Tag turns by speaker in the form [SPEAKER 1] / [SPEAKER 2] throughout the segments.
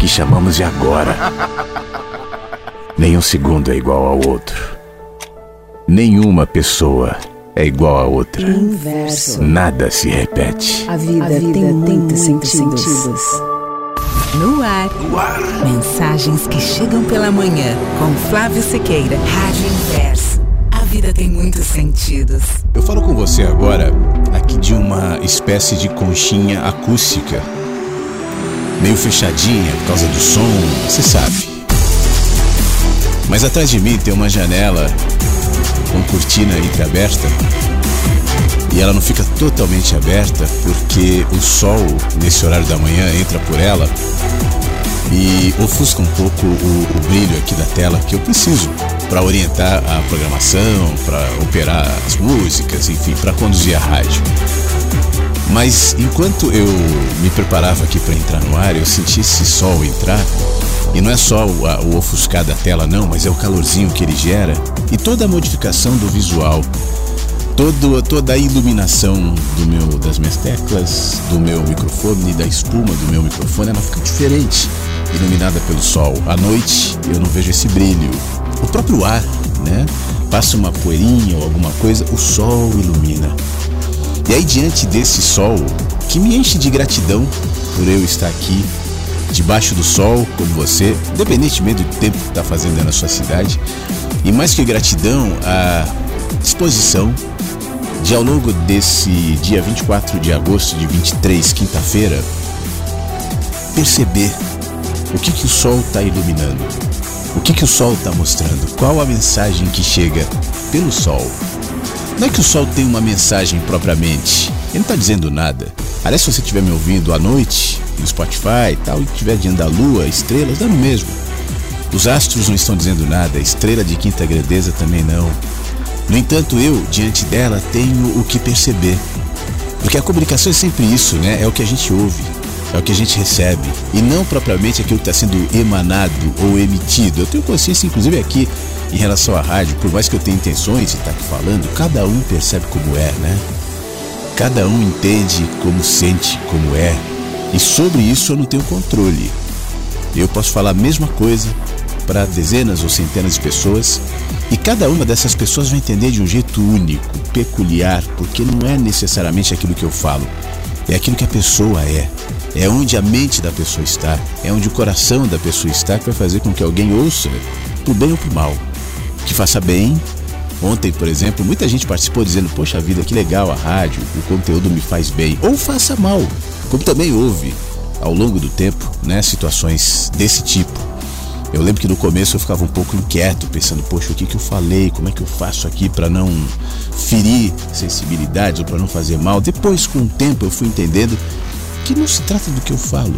[SPEAKER 1] que chamamos de agora? Nenhum segundo é igual ao outro. Nenhuma pessoa é igual a outra.
[SPEAKER 2] Inverso.
[SPEAKER 1] Nada se repete.
[SPEAKER 2] A vida,
[SPEAKER 3] A vida
[SPEAKER 2] tem
[SPEAKER 3] tem
[SPEAKER 2] muitos sentidos.
[SPEAKER 3] sentidos. No ar. Mensagens que chegam pela manhã. Com Flávio Sequeira. Rádio Inverso. A vida tem muitos sentidos.
[SPEAKER 4] Eu falo com você agora aqui de uma espécie de conchinha acústica. Meio fechadinha por causa do som, você sabe. Mas atrás de mim tem uma janela com cortina entreaberta. E ela não fica totalmente aberta porque o sol, nesse horário da manhã, entra por ela e ofusca um pouco o, o brilho aqui da tela que eu preciso para orientar a programação, para operar as músicas, enfim, para conduzir a rádio. Mas enquanto eu me preparava aqui para entrar no ar, eu senti esse sol entrar. E não é só o, a- o ofuscar da tela, não, mas é o calorzinho que ele gera e toda a modificação do visual, todo, toda a iluminação do meu, das minhas teclas, do meu microfone, da espuma do meu microfone, ela fica diferente, iluminada pelo sol. À noite eu não vejo esse brilho. O próprio ar, né? Passa uma poeirinha ou alguma coisa, o sol ilumina. E aí, diante desse sol, que me enche de gratidão por eu estar aqui, debaixo do sol, como você, independentemente do tempo que está fazendo aí na sua cidade, e mais que gratidão, a disposição de, ao longo desse dia 24 de agosto de 23, quinta-feira, perceber o que, que o sol está iluminando, o que, que o sol está mostrando, qual a mensagem que chega pelo sol. Não é que o sol tem uma mensagem propriamente. Ele não está dizendo nada. Aliás, se você estiver me ouvindo à noite, no Spotify e tal, e estiver diante da lua, estrelas, dá no mesmo. Os astros não estão dizendo nada, a estrela de quinta grandeza também não. No entanto, eu, diante dela, tenho o que perceber. Porque a comunicação é sempre isso, né? É o que a gente ouve, é o que a gente recebe. E não propriamente aquilo que está sendo emanado ou emitido. Eu tenho consciência, inclusive, aqui em relação à rádio, por mais que eu tenha intenções de estar aqui falando, cada um percebe como é, né? Cada um entende como sente, como é. E sobre isso eu não tenho controle. Eu posso falar a mesma coisa para dezenas ou centenas de pessoas e cada uma dessas pessoas vai entender de um jeito único, peculiar, porque não é necessariamente aquilo que eu falo, é aquilo que a pessoa é. É onde a mente da pessoa está, é onde o coração da pessoa está que vai fazer com que alguém ouça, pro bem ou pro mal. Que faça bem. Ontem, por exemplo, muita gente participou dizendo: Poxa vida, que legal a rádio, o conteúdo me faz bem. Ou faça mal, como também houve ao longo do tempo, né, situações desse tipo. Eu lembro que no começo eu ficava um pouco inquieto, pensando, poxa, o que, que eu falei? Como é que eu faço aqui para não ferir sensibilidades ou para não fazer mal? Depois, com o tempo, eu fui entendendo que não se trata do que eu falo,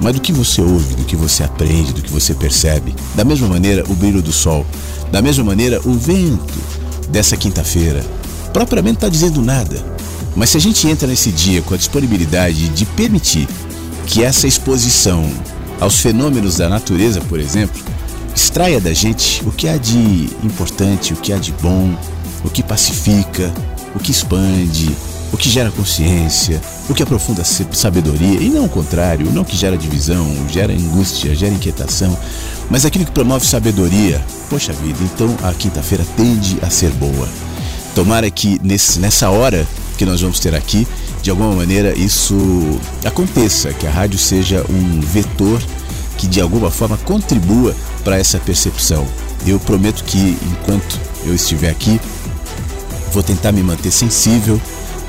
[SPEAKER 4] mas do que você ouve, do que você aprende, do que você percebe. Da mesma maneira, o brilho do sol. Da mesma maneira, o vento dessa quinta-feira. Propriamente está dizendo nada. Mas se a gente entra nesse dia com a disponibilidade de permitir que essa exposição aos fenômenos da natureza, por exemplo, extraia da gente o que há de importante, o que há de bom, o que pacifica, o que expande, o que gera consciência, o que aprofunda sabedoria, e não o contrário, não que gera divisão, gera angústia, gera inquietação, mas aquilo que promove sabedoria. Poxa vida, então a quinta-feira tende a ser boa. Tomara que nesse, nessa hora que nós vamos ter aqui, de alguma maneira isso aconteça, que a rádio seja um vetor que de alguma forma contribua para essa percepção. Eu prometo que enquanto eu estiver aqui, vou tentar me manter sensível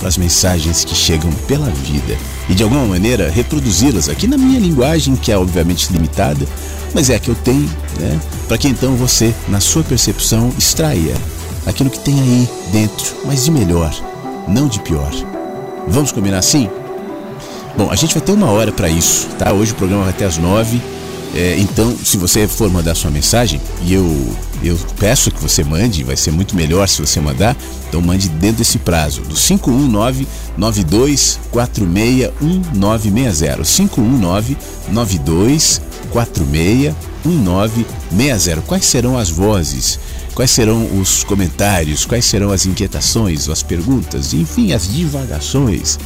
[SPEAKER 4] para as mensagens que chegam pela vida e de alguma maneira reproduzi-las aqui na minha linguagem, que é obviamente limitada, mas é a que eu tenho, né? Para que então você, na sua percepção, extraia aquilo que tem aí dentro, mas de melhor, não de pior. Vamos combinar assim? Bom, a gente vai ter uma hora para isso, tá? Hoje o programa vai até às nove. É, então, se você for mandar sua mensagem, e eu, eu peço que você mande, vai ser muito melhor se você mandar, então mande dentro desse prazo, do 519-9246-1960. 519-9246-1960. Quais serão as vozes? Quais serão os comentários? Quais serão as inquietações, as perguntas? Enfim, as divagações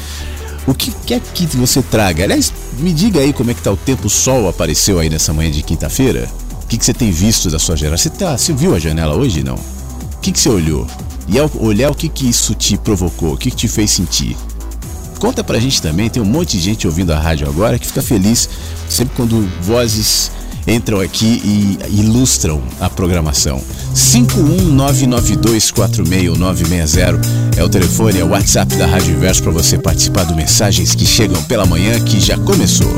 [SPEAKER 4] o que quer que você traga. Aliás, me diga aí como é que tá o tempo, o sol apareceu aí nessa manhã de quinta-feira. Que, que você tem visto da sua janela? Você, tá, você viu a janela hoje, não? O que, que você olhou? E ao olhar, o que, que isso te provocou? O que, que te fez sentir? Conta pra gente também, tem um monte de gente ouvindo a rádio agora que fica feliz sempre quando vozes entram aqui e ilustram a programação. 51992461960 é o telefone, é o WhatsApp da Rádio Inverso para você participar do Mensagens que Chegam pela Manhã que já começou.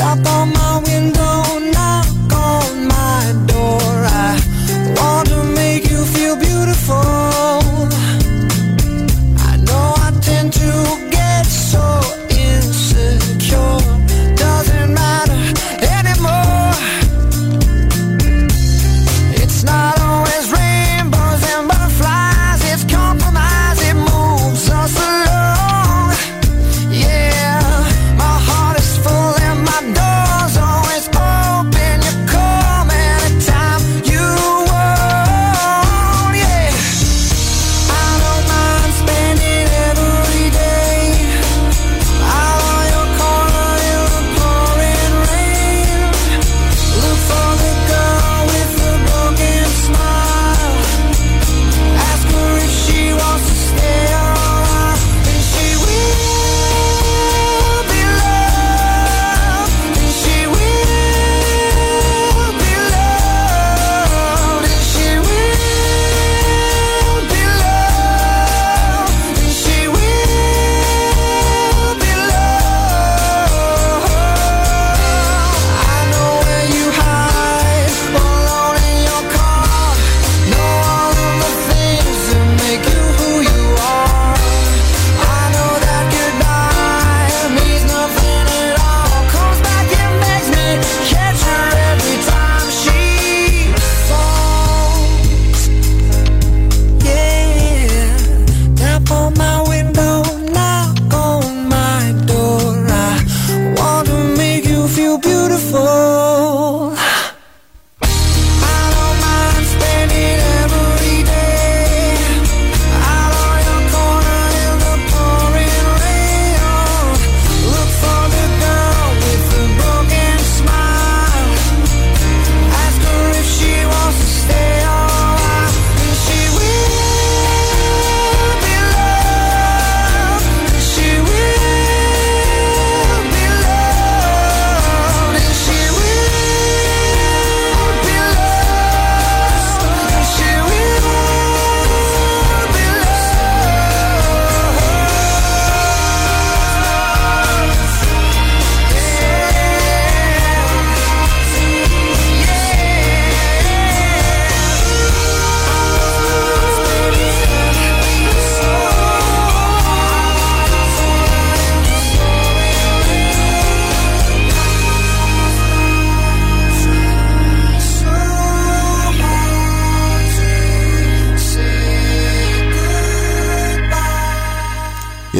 [SPEAKER 4] Shop on my window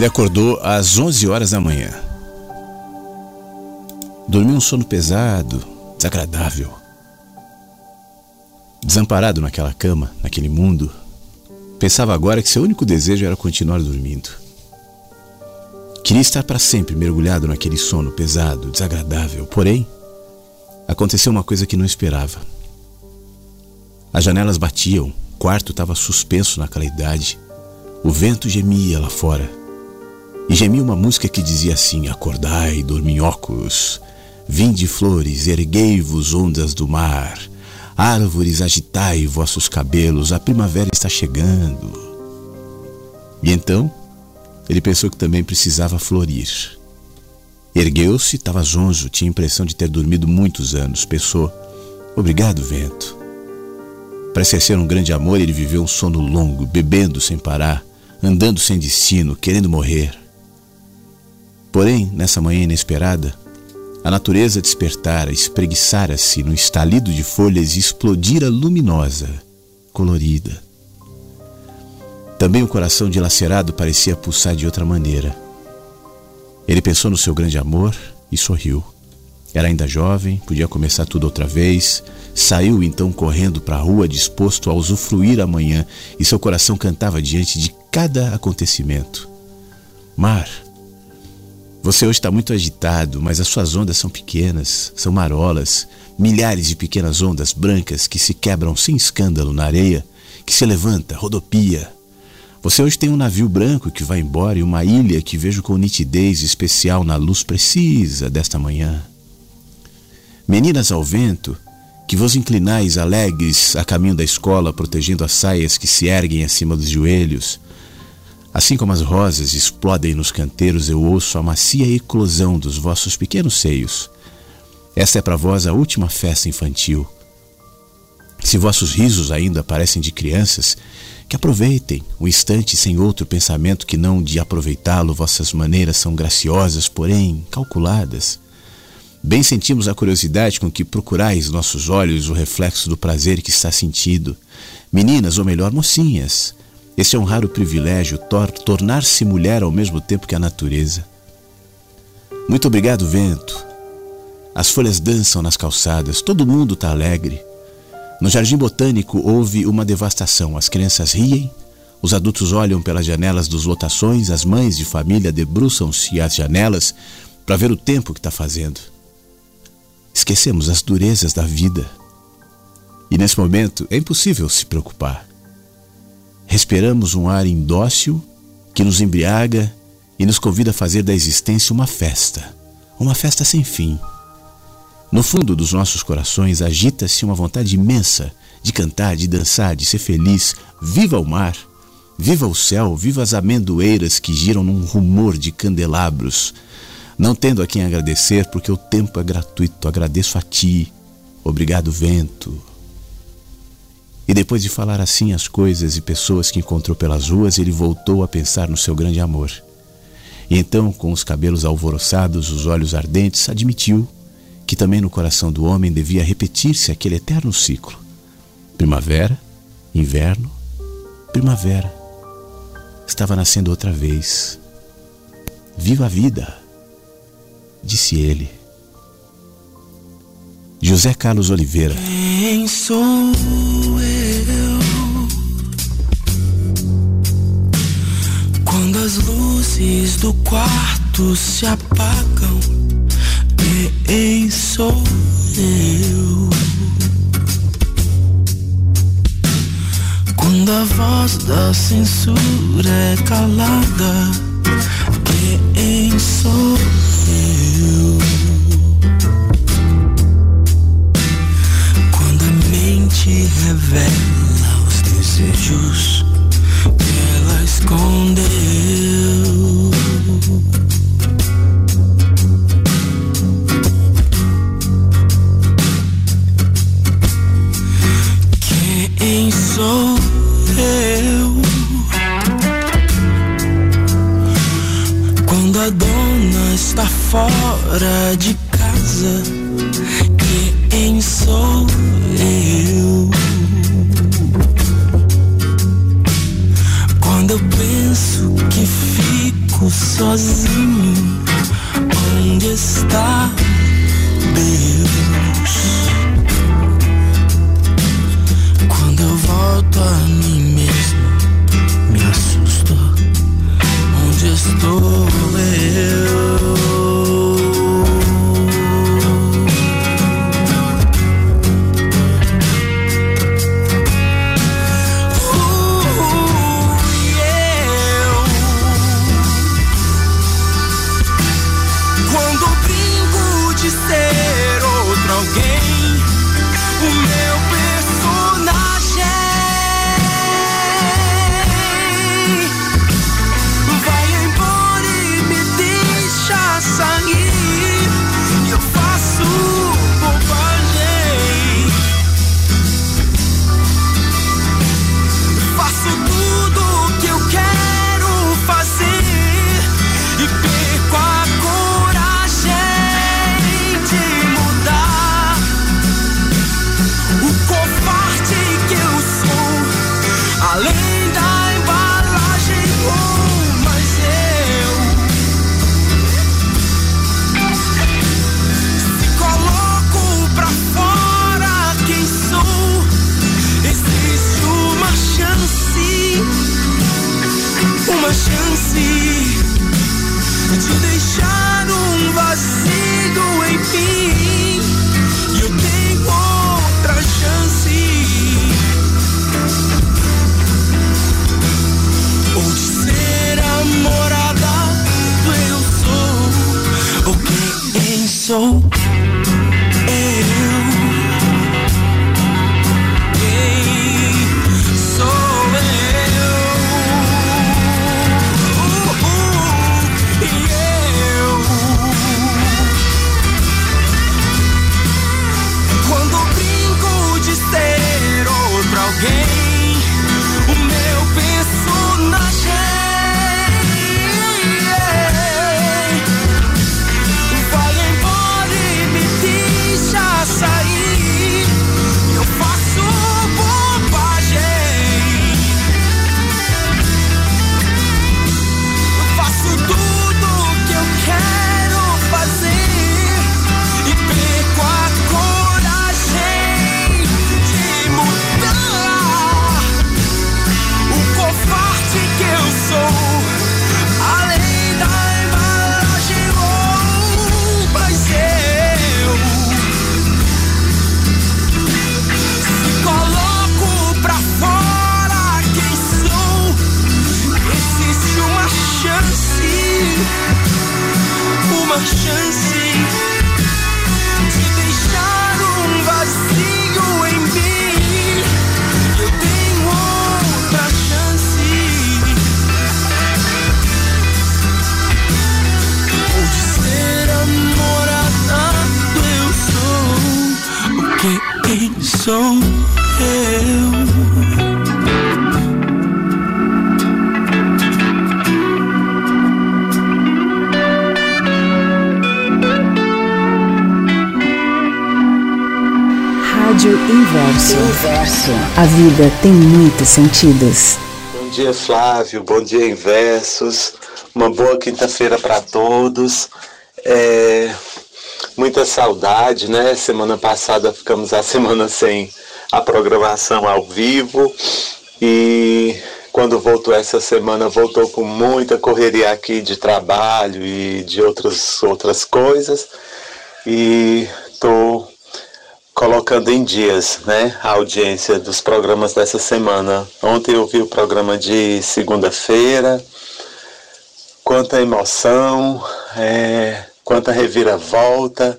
[SPEAKER 4] Ele acordou às 11 horas da manhã. Dormiu um sono pesado, desagradável. Desamparado naquela cama, naquele mundo, pensava agora que seu único desejo era continuar dormindo. Queria estar para sempre mergulhado naquele sono pesado, desagradável. Porém, aconteceu uma coisa que não esperava. As janelas batiam, o quarto estava suspenso na claridade. O vento gemia lá fora. E gemia uma música que dizia assim: Acordai, dorminhocos, vinde flores, erguei-vos ondas do mar. Árvores, agitai vossos cabelos, a primavera está chegando. E então, ele pensou que também precisava florir. Ergueu-se, estava zonzo, tinha a impressão de ter dormido muitos anos. Pensou: Obrigado, vento. Para ser um grande amor, ele viveu um sono longo, bebendo sem parar, andando sem destino, querendo morrer. Porém, nessa manhã inesperada, a natureza despertara, espreguiçara-se no estalido de folhas e explodira luminosa, colorida. Também o coração dilacerado parecia pulsar de outra maneira. Ele pensou no seu grande amor e sorriu. Era ainda jovem, podia começar tudo outra vez. Saiu então correndo para a rua, disposto a usufruir amanhã, e seu coração cantava diante de cada acontecimento. Mar, você hoje está muito agitado, mas as suas ondas são pequenas, são marolas, milhares de pequenas ondas brancas que se quebram sem escândalo na areia, que se levanta, rodopia. Você hoje tem um navio branco que vai embora e uma ilha que vejo com nitidez especial na luz precisa desta manhã. Meninas ao vento, que vos inclinais alegres a caminho da escola, protegendo as saias que se erguem acima dos joelhos, Assim como as rosas explodem nos canteiros, eu ouço a macia eclosão dos vossos pequenos seios. Esta é para vós a última festa infantil. Se vossos risos ainda parecem de crianças, que aproveitem o um instante sem outro pensamento que não de aproveitá-lo. Vossas maneiras são graciosas, porém calculadas. Bem sentimos a curiosidade com que procurais nossos olhos o reflexo do prazer que está sentido. Meninas, ou melhor, mocinhas, esse é um raro privilégio, tor tornar-se mulher ao mesmo tempo que a natureza. Muito obrigado, vento. As folhas dançam nas calçadas, todo mundo está alegre. No jardim botânico houve uma devastação. As crianças riem, os adultos olham pelas janelas dos lotações, as mães de família debruçam-se às janelas para ver o tempo que está fazendo. Esquecemos as durezas da vida. E nesse momento é impossível se preocupar. Respiramos um ar indócil que nos embriaga e nos convida a fazer da existência uma festa, uma festa sem fim. No fundo dos nossos corações agita-se uma vontade imensa de cantar, de dançar, de ser feliz. Viva o mar, viva o céu, viva as amendoeiras que giram num rumor de candelabros. Não tendo a quem agradecer, porque o tempo é gratuito, agradeço a ti. Obrigado, vento. E depois de falar assim as coisas e pessoas que encontrou pelas ruas, ele voltou a pensar no seu grande amor. E então, com os cabelos alvoroçados, os olhos ardentes, admitiu que também no coração do homem devia repetir-se aquele eterno ciclo: primavera, inverno, primavera. Estava nascendo outra vez. Viva a vida, disse ele. José Carlos Oliveira.
[SPEAKER 2] Quem sou eu? Quando as luzes do quarto se apagam, quem sou eu? Quando a voz da censura é calada, quem sou eu? Te revela os desejos que ela escondeu. Quem sou eu? Quando a dona está fora de casa, quem sou eu. Sozinho. Onde está Deus?
[SPEAKER 3] Vida tem muitos sentidos.
[SPEAKER 5] Bom dia, Flávio. Bom dia, Inversos. Uma boa quinta-feira para todos. É... Muita saudade, né? Semana passada ficamos a semana sem a programação ao vivo e quando voltou essa semana voltou com muita correria aqui de trabalho e de outras outras coisas e tô colocando em dias né, a audiência dos programas dessa semana. Ontem eu vi o programa de segunda-feira, quanta emoção, é, quanta reviravolta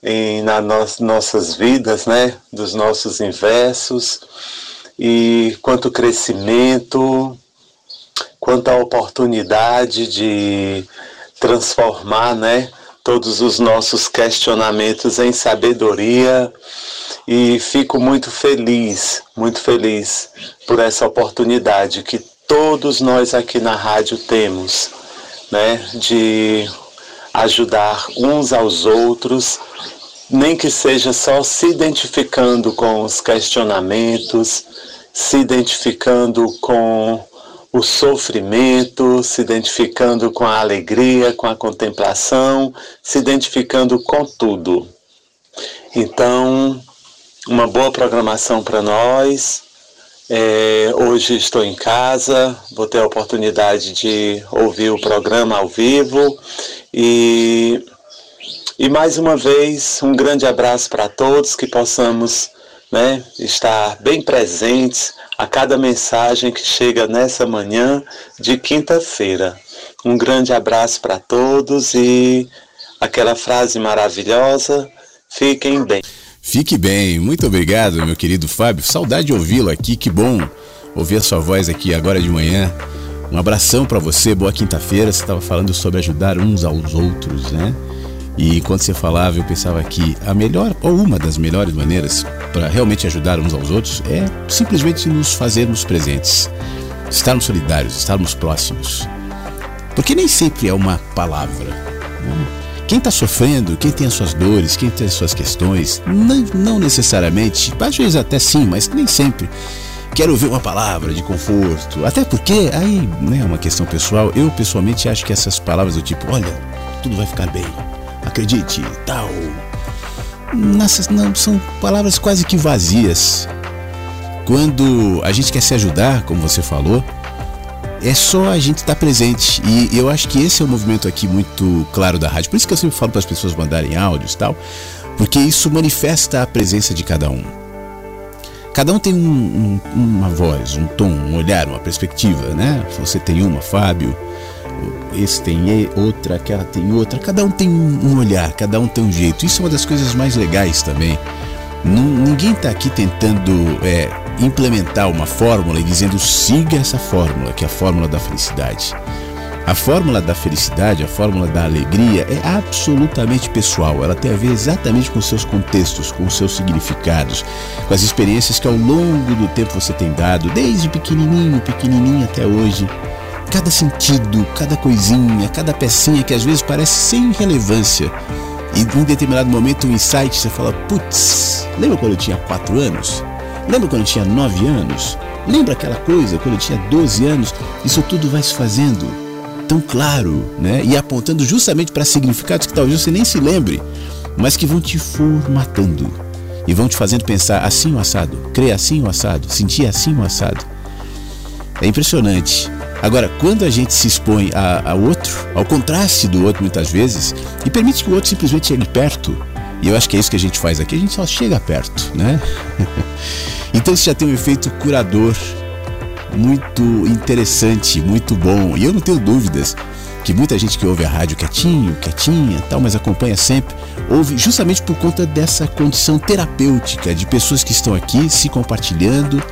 [SPEAKER 5] em, nas nossas vidas, né, dos nossos inversos, e quanto crescimento, quanta oportunidade de transformar, né, todos os nossos questionamentos em sabedoria. E fico muito feliz, muito feliz por essa oportunidade que todos nós aqui na rádio temos, né, de ajudar uns aos outros, nem que seja só se identificando com os questionamentos, se identificando com o sofrimento, se identificando com a alegria, com a contemplação, se identificando com tudo. Então, uma boa programação para nós. É, hoje estou em casa, vou ter a oportunidade de ouvir o programa ao vivo e, e mais uma vez um grande abraço para todos, que possamos né, estar bem presentes a cada mensagem que chega nessa manhã de quinta-feira. Um grande abraço para todos e aquela frase maravilhosa: fiquem bem.
[SPEAKER 4] Fique bem, muito obrigado, meu querido Fábio. Saudade de ouvi-lo aqui, que bom ouvir a sua voz aqui agora de manhã. Um abração para você, boa quinta-feira. Você estava falando sobre ajudar uns aos outros, né? E enquanto você falava, eu pensava que a melhor, ou uma das melhores maneiras para realmente ajudar uns aos outros é simplesmente nos fazermos presentes, estarmos solidários, estarmos próximos. Porque nem sempre é uma palavra. Né? Quem está sofrendo, quem tem as suas dores, quem tem as suas questões, não, não necessariamente, às vezes até sim, mas nem sempre quer ouvir uma palavra de conforto. Até porque, aí, né, é uma questão pessoal, eu pessoalmente acho que essas palavras do tipo, olha, tudo vai ficar bem, acredite, tal. Nessas, não, são palavras quase que vazias. Quando a gente quer se ajudar, como você falou, é só a gente estar tá presente. E eu acho que esse é o movimento aqui muito claro da rádio. Por isso que eu sempre falo para as pessoas mandarem áudios e tal, porque isso manifesta a presença de cada um. Cada um tem um, um, uma voz, um tom, um olhar, uma perspectiva, né? Você tem uma, Fábio, esse tem outra, aquela tem outra. Cada um tem um olhar, cada um tem um jeito. Isso é uma das coisas mais legais também. Ninguém está aqui tentando é, implementar uma fórmula e dizendo siga essa fórmula, que é a fórmula da felicidade. A fórmula da felicidade, a fórmula da alegria é absolutamente pessoal. Ela tem a ver exatamente com seus contextos, com seus significados, com as experiências que ao longo do tempo você tem dado, desde pequenininho, pequenininho até hoje. Cada sentido, cada coisinha, cada pecinha que às vezes parece sem relevância. E em determinado momento, um insight, você fala: Putz, lembra quando eu tinha 4 anos? Lembra quando eu tinha 9 anos? Lembra aquela coisa quando eu tinha 12 anos? Isso tudo vai se fazendo tão claro, né? E apontando justamente para significados que talvez você nem se lembre, mas que vão te formatando e vão te fazendo pensar assim o assado, crer assim o assado, sentir assim o assado. É impressionante. Agora, quando a gente se expõe a, a outro, ao contraste do outro muitas vezes, e permite que o outro simplesmente chegue perto, e eu acho que é isso que a gente faz aqui, a gente só chega perto, né? então isso já tem um efeito curador muito interessante, muito bom. E eu não tenho dúvidas que muita gente que ouve a rádio quietinho, quietinha, tal, mas acompanha sempre, ouve justamente por conta dessa condição terapêutica de pessoas que estão aqui se compartilhando,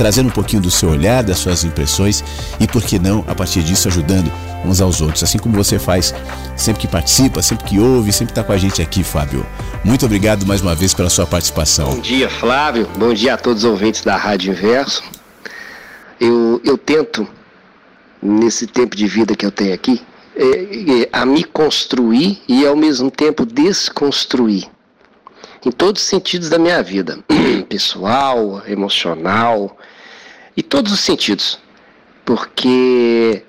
[SPEAKER 4] trazendo um pouquinho do seu olhar, das suas impressões e, por que não, a partir disso, ajudando uns aos outros, assim como você faz sempre que participa, sempre que ouve, sempre está com a gente aqui, Fábio. Muito obrigado mais uma vez pela sua participação.
[SPEAKER 6] Bom dia, Flávio. Bom dia a todos os ouvintes da Rádio Inverso. Eu, eu tento, nesse tempo de vida que eu tenho aqui, é, é, a me construir e ao mesmo tempo desconstruir. Em todos os sentidos da minha vida, pessoal, emocional, e todos os sentidos. Porque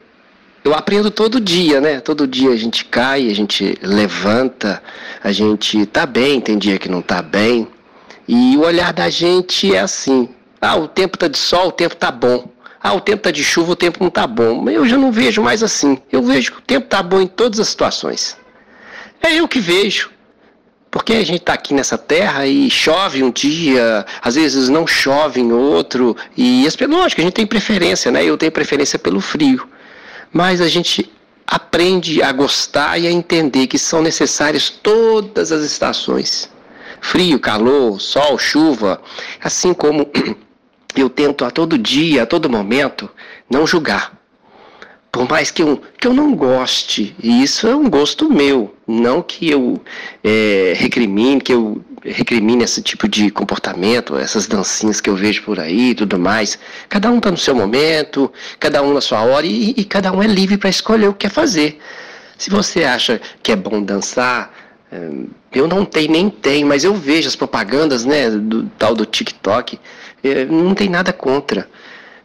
[SPEAKER 6] eu aprendo todo dia, né? Todo dia a gente cai, a gente levanta, a gente tá bem, tem dia que não tá bem. E o olhar da gente é assim: ah, o tempo tá de sol, o tempo tá bom. Ah, o tempo está de chuva, o tempo não está bom. Eu já não vejo mais assim. Eu vejo que o tempo está bom em todas as situações. É eu que vejo. Porque a gente está aqui nessa terra e chove um dia, às vezes não chove em outro. E lógico, a gente tem preferência, né? Eu tenho preferência pelo frio. Mas a gente aprende a gostar e a entender que são necessárias todas as estações. Frio, calor, sol, chuva, assim como eu tento a todo dia, a todo momento, não julgar. Por mais que eu, que eu não goste, e isso é um gosto meu, não que eu é, recrimine, que eu recrimine esse tipo de comportamento, essas dancinhas que eu vejo por aí e tudo mais. Cada um está no seu momento, cada um na sua hora, e, e cada um é livre para escolher o que quer fazer. Se você acha que é bom dançar, é, eu não tenho nem tenho, mas eu vejo as propagandas né, do tal do TikTok. É, não tem nada contra.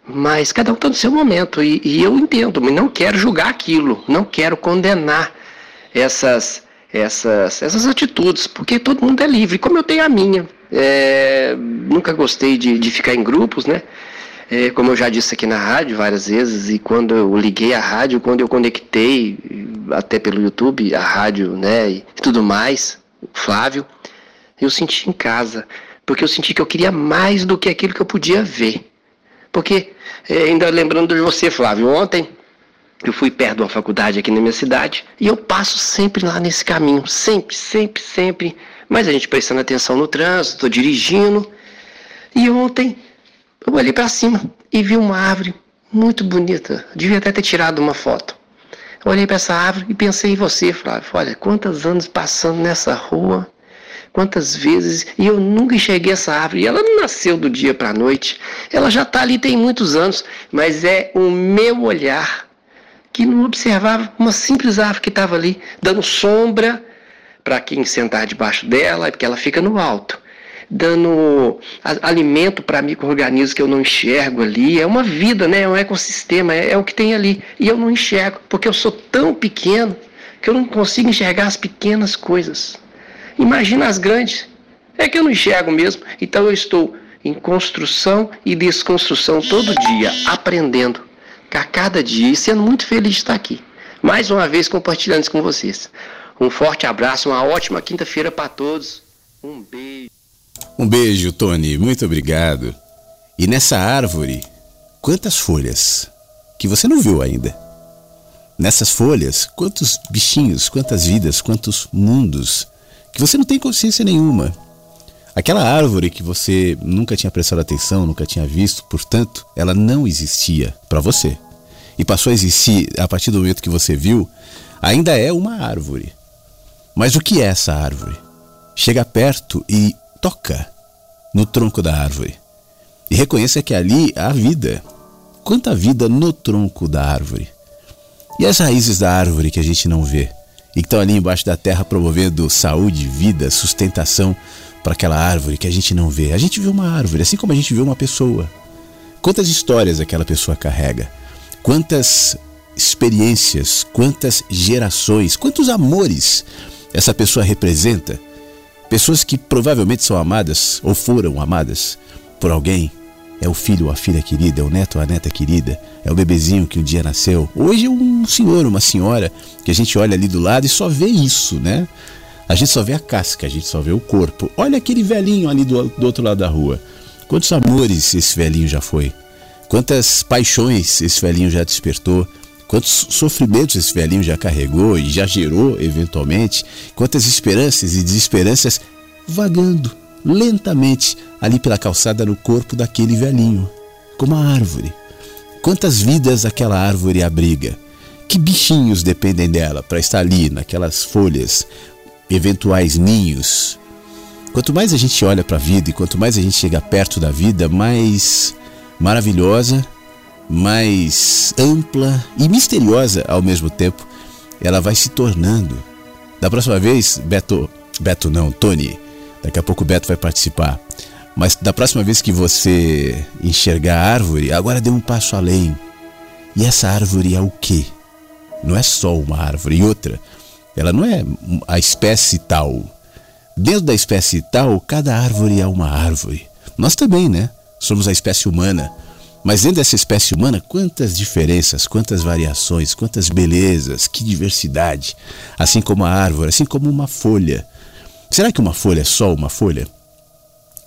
[SPEAKER 6] Mas cada um está no seu momento e, e eu entendo, mas não quero julgar aquilo, não quero condenar essas, essas, essas atitudes, porque todo mundo é livre, como eu tenho a minha. É, nunca gostei de, de ficar em grupos, né? É, como eu já disse aqui na rádio várias vezes, e quando eu liguei a rádio, quando eu conectei, até pelo YouTube, a rádio, né, e tudo mais, Flávio, eu senti em casa, porque eu senti que eu queria mais do que aquilo que eu podia ver. Porque, é, ainda lembrando de você, Flávio, ontem eu fui perto de uma faculdade aqui na minha cidade e eu passo sempre lá nesse caminho, sempre, sempre, sempre. Mas a gente prestando atenção no trânsito, dirigindo. E ontem eu olhei para cima e vi uma árvore muito bonita. Devia até ter tirado uma foto. Eu olhei para essa árvore e pensei em você, Flávio. Olha, quantos anos passando nessa rua, quantas vezes, e eu nunca enxerguei essa árvore. E ela não nasceu do dia para a noite. Ela já está ali tem muitos anos, mas é o meu olhar que não observava uma simples árvore que estava ali, dando sombra para quem sentar debaixo dela, porque ela fica no alto dando alimento para micro-organismos que eu não enxergo ali. É uma vida, né? é um ecossistema, é, é o que tem ali. E eu não enxergo, porque eu sou tão pequeno que eu não consigo enxergar as pequenas coisas. Imagina as grandes. É que eu não enxergo mesmo. Então eu estou em construção e desconstrução todo dia, aprendendo a cada dia e sendo muito feliz de estar aqui. Mais uma vez compartilhando isso com vocês. Um forte abraço, uma ótima quinta-feira para todos. Um beijo.
[SPEAKER 4] Um beijo, Tony. Muito obrigado. E nessa árvore, quantas folhas que você não viu ainda? Nessas folhas, quantos bichinhos, quantas vidas, quantos mundos que você não tem consciência nenhuma. Aquela árvore que você nunca tinha prestado atenção, nunca tinha visto, portanto, ela não existia para você. E passou a existir a partir do momento que você viu, ainda é uma árvore. Mas o que é essa árvore? Chega perto e toca no tronco da árvore e reconheça que ali há vida. Quanta vida no tronco da árvore. E as raízes da árvore que a gente não vê e que estão ali embaixo da terra promovendo saúde, vida, sustentação para aquela árvore que a gente não vê. A gente vê uma árvore, assim como a gente vê uma pessoa. Quantas histórias aquela pessoa carrega? Quantas experiências, quantas gerações, quantos amores essa pessoa representa? Pessoas que provavelmente são amadas ou foram amadas por alguém. É o filho ou a filha querida, é o neto ou a neta querida, é o bebezinho que um dia nasceu. Hoje é um senhor, uma senhora que a gente olha ali do lado e só vê isso, né? A gente só vê a casca, a gente só vê o corpo. Olha aquele velhinho ali do, do outro lado da rua. Quantos amores esse velhinho já foi? Quantas paixões esse velhinho já despertou? Quantos sofrimentos esse velhinho já carregou e já gerou eventualmente? Quantas esperanças e desesperanças vagando lentamente ali pela calçada no corpo daquele velhinho, como a árvore. Quantas vidas aquela árvore abriga? Que bichinhos dependem dela para estar ali naquelas folhas, eventuais ninhos? Quanto mais a gente olha para a vida e quanto mais a gente chega perto da vida, mais maravilhosa mais ampla e misteriosa ao mesmo tempo, ela vai se tornando. Da próxima vez, Beto, Beto não, Tony, daqui a pouco o Beto vai participar. Mas da próxima vez que você enxergar a árvore, agora dê um passo além. E essa árvore é o quê? Não é só uma árvore. E outra, ela não é a espécie tal. Dentro da espécie tal, cada árvore é uma árvore. Nós também, né? Somos a espécie humana. Mas dentro dessa espécie humana, quantas diferenças, quantas variações, quantas belezas, que diversidade. Assim como a árvore, assim como uma folha. Será que uma folha é só uma folha?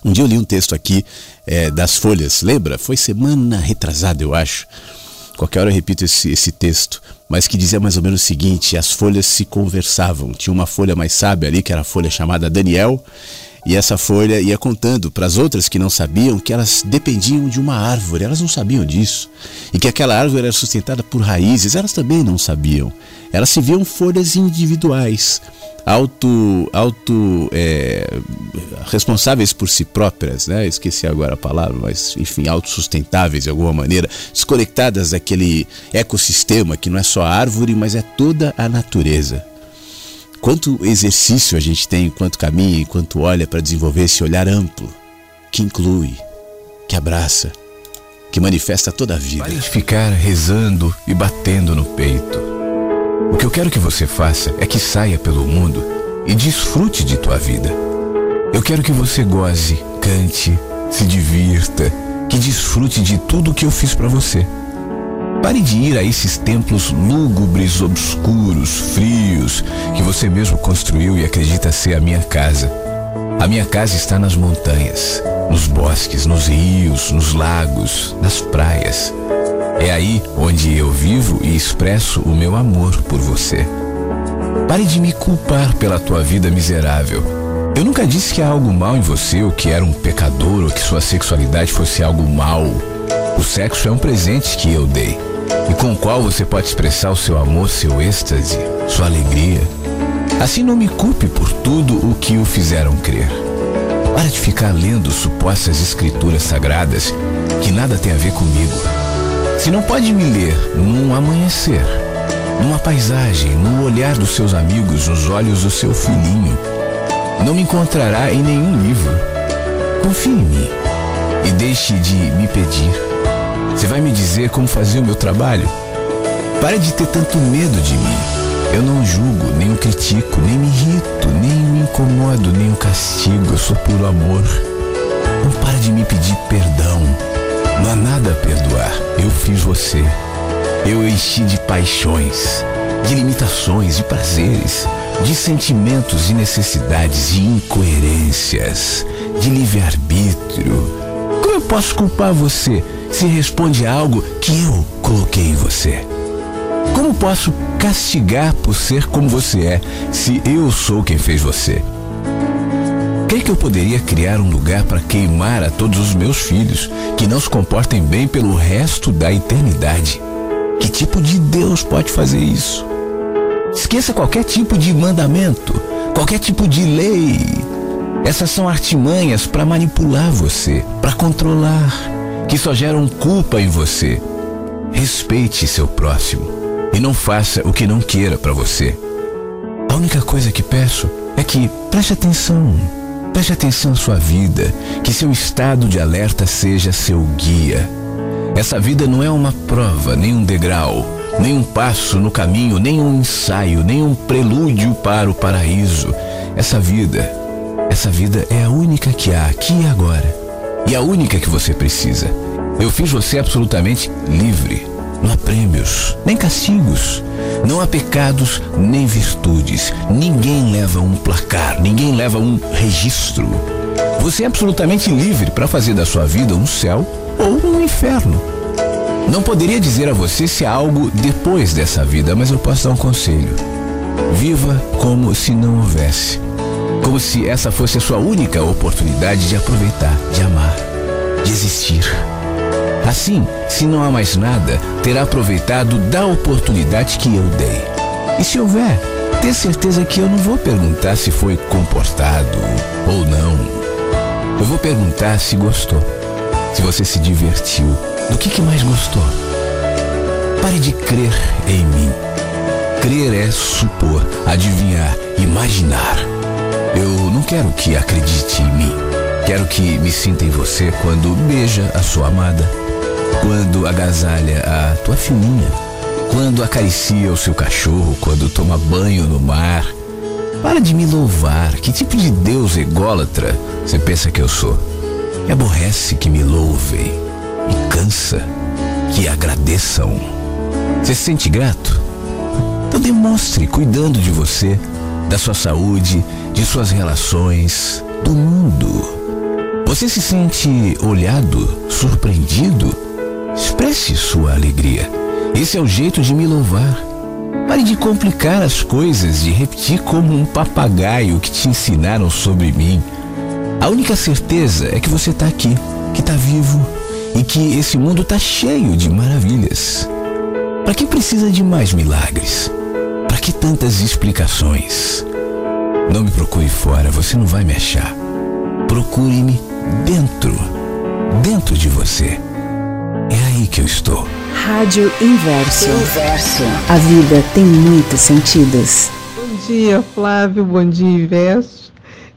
[SPEAKER 4] Um dia eu li um texto aqui é, das folhas, lembra? Foi semana retrasada, eu acho. Qualquer hora eu repito esse, esse texto, mas que dizia mais ou menos o seguinte: as folhas se conversavam. Tinha uma folha mais sábia ali, que era a folha chamada Daniel, e essa folha ia contando para as outras que não sabiam que elas dependiam de uma árvore, elas não sabiam disso. E que aquela árvore era sustentada por raízes, elas também não sabiam. Elas se viam folhas individuais, auto, auto é, responsáveis por si próprias, né? Esqueci agora a palavra, mas enfim, autossustentáveis de alguma maneira, desconectadas daquele ecossistema que não é só a árvore, mas é toda a natureza. Quanto exercício a gente tem enquanto caminha, enquanto olha para desenvolver esse olhar amplo, que inclui, que abraça. que manifesta toda a vida.
[SPEAKER 1] Pare de ficar rezando e batendo no peito. O que eu quero que você faça é que saia pelo mundo e desfrute de tua vida. Eu quero que você goze, cante, se divirta, que desfrute de tudo o que eu fiz para você. Pare de ir a esses templos lúgubres, obscuros, frios, que você mesmo construiu e acredita ser a minha casa. A minha casa está nas montanhas, nos bosques, nos rios, nos lagos, nas praias. É aí onde eu vivo e expresso o meu amor por você. Pare de me culpar pela tua vida miserável. Eu nunca disse que há algo mal em você, ou que era um pecador, ou que sua sexualidade fosse algo mal. O sexo é um presente que eu dei e com o qual você pode expressar o seu amor, seu êxtase, sua alegria. Assim não me culpe por tudo o que o fizeram crer. Para de ficar lendo supostas escrituras sagradas que nada tem a ver comigo. Se não pode me ler num amanhecer, numa paisagem, no olhar dos seus amigos, nos olhos do seu filhinho, não me encontrará em nenhum livro. Confie em mim e deixe de me pedir. Você vai me dizer como fazer o meu trabalho? Pare de ter tanto medo de mim. Eu não julgo, nem o critico, nem me irrito, nem me incomodo, nem o castigo. Eu sou puro amor. Não para de me pedir perdão. Não há nada a perdoar. Eu fiz você. Eu enchi de paixões, de limitações, de prazeres, de sentimentos e necessidades, de incoerências, de livre-arbítrio. Como eu posso culpar você se responde a algo que eu coloquei em você? Como posso castigar por ser como você é, se eu sou quem fez você? Crê que eu poderia criar um lugar para queimar a todos os meus filhos que não se comportem bem pelo resto da eternidade? Que tipo de Deus pode fazer isso? Esqueça qualquer tipo de mandamento, qualquer tipo de lei. Essas são artimanhas para manipular você, para controlar, que só geram culpa em você. Respeite seu próximo e não faça o que não queira para você. A única coisa que peço é que preste atenção. Preste atenção à sua vida, que seu estado de alerta seja seu guia. Essa vida não é uma prova, nem um degrau, nem um passo no caminho, nem um ensaio, nem um prelúdio para o paraíso. Essa vida, essa vida é a única que há aqui e agora e a única que você precisa. Eu fiz você absolutamente livre. Não há prêmios, nem castigos. Não há pecados, nem virtudes. Ninguém leva um placar, ninguém leva um registro. Você é absolutamente livre para fazer da sua vida um céu ou um inferno. Não poderia dizer a você se há algo depois dessa vida, mas eu posso dar um conselho. Viva como se não houvesse como se essa fosse a sua única oportunidade de aproveitar, de amar, de existir. Assim, se não há mais nada, terá aproveitado da oportunidade que eu dei. E se houver, ter certeza que eu não vou perguntar se foi comportado ou não. Eu vou perguntar se gostou, se você se divertiu, do que, que mais gostou. Pare de crer em mim. Crer é supor, adivinhar, imaginar. Eu não quero que acredite em mim. Quero que me sinta em você quando beija a sua amada, quando agasalha a tua filhinha, quando acaricia o seu cachorro, quando toma banho no mar. Para de me louvar. Que tipo de Deus ególatra você pensa que eu sou? Me aborrece que me louvem. Me cansa que agradeçam. Você se sente grato? Então demonstre cuidando de você da sua saúde, de suas relações, do mundo. Você se sente olhado, surpreendido? Expresse sua alegria. Esse é o jeito de me louvar. Pare de complicar as coisas, de repetir como um papagaio que te ensinaram sobre mim. A única certeza é que você está aqui, que está vivo e que esse mundo está cheio de maravilhas. Para que precisa de mais milagres? Para que tantas explicações? Não me procure fora, você não vai me achar. Procure-me dentro, dentro de você. É aí que eu estou.
[SPEAKER 3] Rádio Inverso. Inverso. A vida tem muitos sentidos.
[SPEAKER 7] Bom dia, Flávio. Bom dia, Inverso.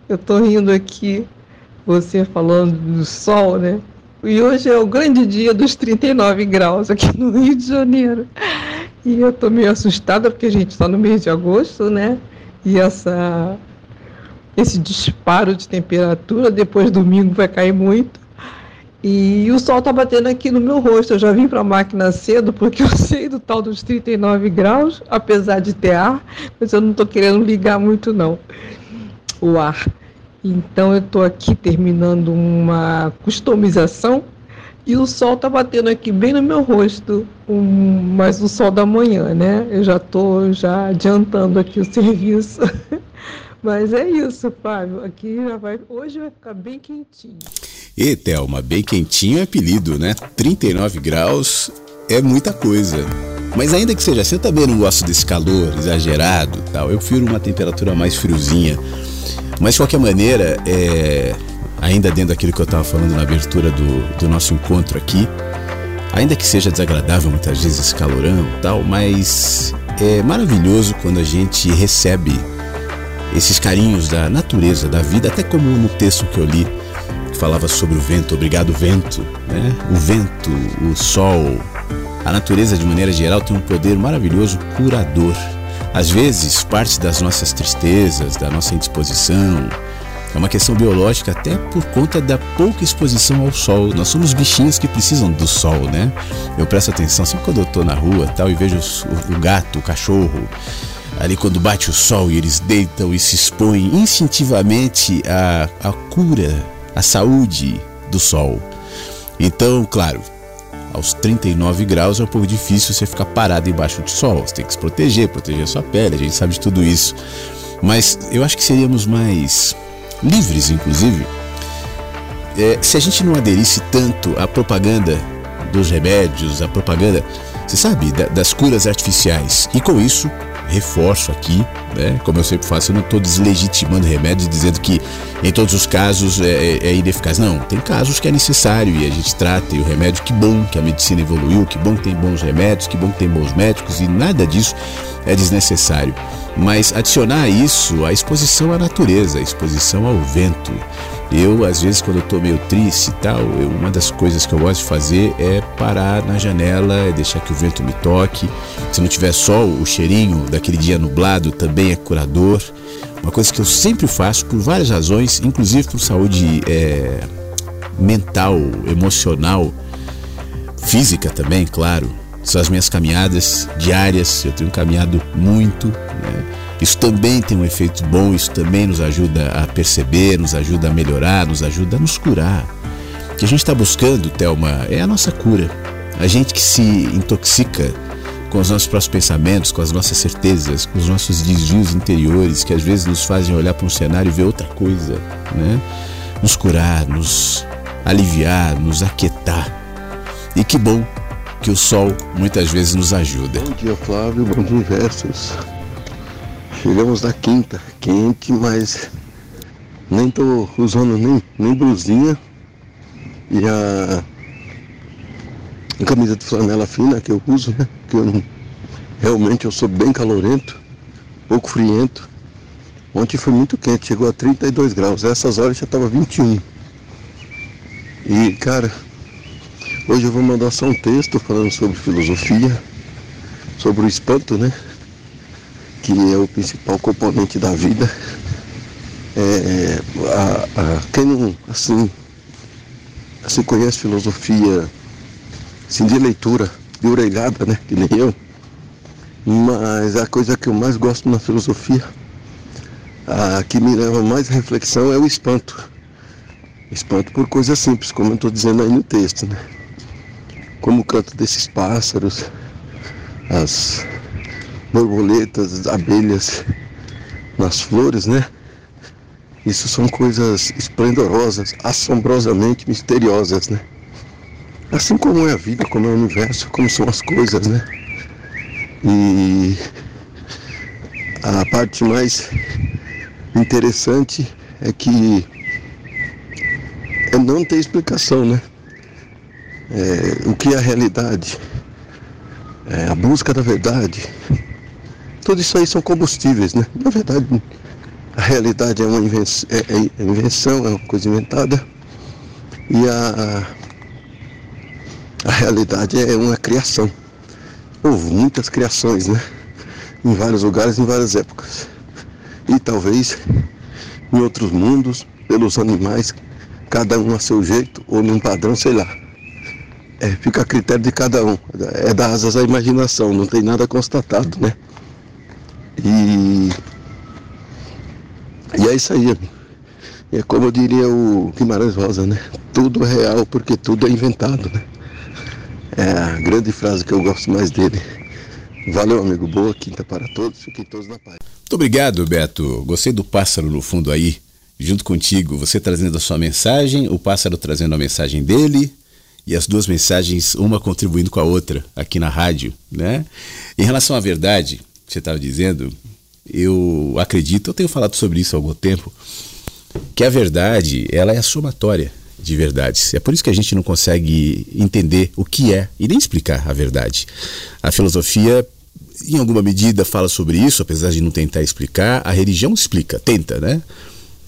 [SPEAKER 7] Eu tô rindo aqui, você falando do sol, né? E hoje é o grande dia dos 39 graus aqui no Rio de Janeiro. E eu tô meio assustada porque a gente está no mês de agosto, né? E essa esse disparo de temperatura, depois domingo vai cair muito. E o sol tá batendo aqui no meu rosto. Eu já vim para a máquina cedo porque eu sei do tal dos 39 graus, apesar de ter ar, mas eu não estou querendo ligar muito não o ar. Então eu estou aqui terminando uma customização e o sol tá batendo aqui bem no meu rosto, um, mas o sol da manhã, né? Eu já estou já adiantando aqui o serviço. mas é isso, Fábio. Aqui já vai, hoje vai ficar bem quentinho.
[SPEAKER 4] E Thelma, bem quentinho é apelido, né? 39 graus é muita coisa. Mas ainda que seja assim, eu também não gosto desse calor exagerado tal. Eu prefiro uma temperatura mais friozinha. Mas de qualquer maneira, é... ainda dentro daquilo que eu estava falando na abertura do, do nosso encontro aqui, ainda que seja desagradável muitas vezes esse calorão tal, mas é maravilhoso quando a gente recebe esses carinhos da natureza, da vida, até como no texto que eu li falava sobre o vento, obrigado vento, né? O vento, o sol, a natureza de maneira geral tem um poder maravilhoso curador. Às vezes, parte das nossas tristezas, da nossa indisposição, é uma questão biológica até por conta da pouca exposição ao sol. Nós somos bichinhos que precisam do sol, né? Eu presto atenção sempre quando eu tô na rua tal e vejo o, gato, o cachorro, ali quando bate o sol e eles deitam e se expõem instintivamente à, à cura a saúde do sol. Então, claro, aos 39 graus é um pouco difícil você ficar parado embaixo do sol. Você tem que se proteger, proteger a sua pele, a gente sabe de tudo isso. Mas eu acho que seríamos mais livres, inclusive, é, se a gente não aderisse tanto à propaganda dos remédios, à propaganda, você sabe, da, das curas artificiais. E com isso, reforço aqui, né? Como eu sempre faço, eu não estou deslegitimando remédios dizendo que em todos os casos é, é, é, ineficaz. Não, tem casos que é necessário e a gente trata. E o remédio, que bom que a medicina evoluiu, que bom que tem bons remédios, que bom que tem bons médicos e nada disso é desnecessário. Mas adicionar a isso a exposição à natureza, a exposição ao vento. Eu, às vezes, quando eu tô meio triste e tal, eu, uma das coisas que eu gosto de fazer é parar na janela, deixar que o vento me toque. Se não tiver sol, o cheirinho daquele dia nublado também é curador. Uma coisa que eu sempre faço por várias razões, inclusive por saúde é, mental, emocional, física também, claro. São as minhas caminhadas diárias, eu tenho caminhado muito. Né? Isso também tem um efeito bom, isso também nos ajuda a perceber, nos ajuda a melhorar, nos ajuda a nos curar. O que a gente está buscando, Thelma, é a nossa cura. A gente que se intoxica com os nossos próprios pensamentos, com as nossas certezas, com os nossos desvios interiores, que às vezes nos fazem olhar para um cenário e ver outra coisa, né? Nos curar, nos aliviar, nos aquietar. E que bom que o sol muitas vezes nos ajuda.
[SPEAKER 8] Bom dia, Flávio. Bom dia. Chegamos na quinta, quente, mas nem tô usando nem, nem blusinha e a, a camisa de flanela fina que eu uso, né? Que eu realmente eu sou bem calorento, pouco friento. Ontem foi muito quente, chegou a 32 graus. Essas horas já tava 21. E cara, hoje eu vou mandar só um texto falando sobre filosofia, sobre o espanto, né? Que é o principal componente da vida. É, a, a, quem não assim, assim conhece filosofia assim, de leitura, de orelhada, né? Que nem eu. Mas a coisa que eu mais gosto na filosofia, a que me leva mais à reflexão é o espanto. Espanto por coisas simples, como eu estou dizendo aí no texto, né? Como o canto desses pássaros, as borboletas, abelhas nas flores, né? Isso são coisas esplendorosas, assombrosamente misteriosas, né? Assim como é a vida, como é o universo, como são as coisas, né? E a parte mais interessante é que é não ter explicação, né? É, o que é a realidade? É a busca da verdade, tudo isso aí são combustíveis, né? Na verdade, a realidade é uma invenção, é, é invenção, é uma coisa inventada. E a, A realidade é uma criação. Houve muitas criações, né? Em vários lugares, em várias épocas. E talvez em outros mundos, pelos animais, cada um a seu jeito, ou num padrão, sei lá. É, fica a critério de cada um. É das asas à imaginação, não tem nada constatado, né? E, e é isso aí, amigo. É como diria o Guimarães Rosa, né? Tudo é real porque tudo é inventado, né? É a grande frase que eu gosto mais dele. Valeu, amigo. Boa quinta para todos. Fiquem todos na paz.
[SPEAKER 4] Muito obrigado, Beto. Gostei do pássaro no fundo aí, junto contigo. Você trazendo a sua mensagem, o pássaro trazendo a mensagem dele e as duas mensagens, uma contribuindo com a outra aqui na rádio, né? Em relação à verdade, que você estava dizendo, eu acredito, eu tenho falado sobre isso há algum tempo, que a verdade, ela é a somatória de verdades. É por isso que a gente não consegue entender o que é e nem explicar a verdade. A filosofia, em alguma medida, fala sobre isso, apesar de não tentar explicar. A religião explica, tenta, né?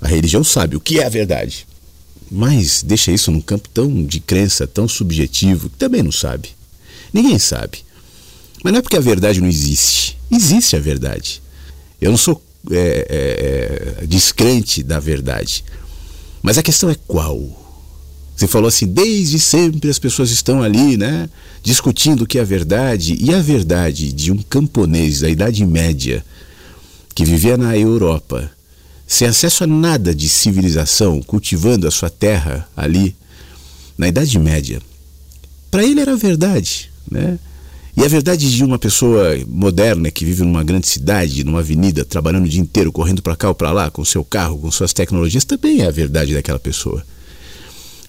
[SPEAKER 4] A religião sabe o que é a verdade. Mas deixa isso num campo tão de crença, tão subjetivo, que também não sabe. Ninguém sabe. Mas não é porque a verdade não existe. Existe a verdade. Eu não sou é, é, é descrente da verdade. Mas a questão é qual? Você falou assim, desde sempre as pessoas estão ali, né, discutindo o que é a verdade. E a verdade de um camponês da Idade Média que vivia na Europa, sem acesso a nada de civilização, cultivando a sua terra ali, na Idade Média, para ele era verdade, né? E a verdade de uma pessoa moderna que vive numa grande cidade, numa avenida, trabalhando o dia inteiro, correndo para cá ou para lá, com seu carro, com suas tecnologias, também é a verdade daquela pessoa.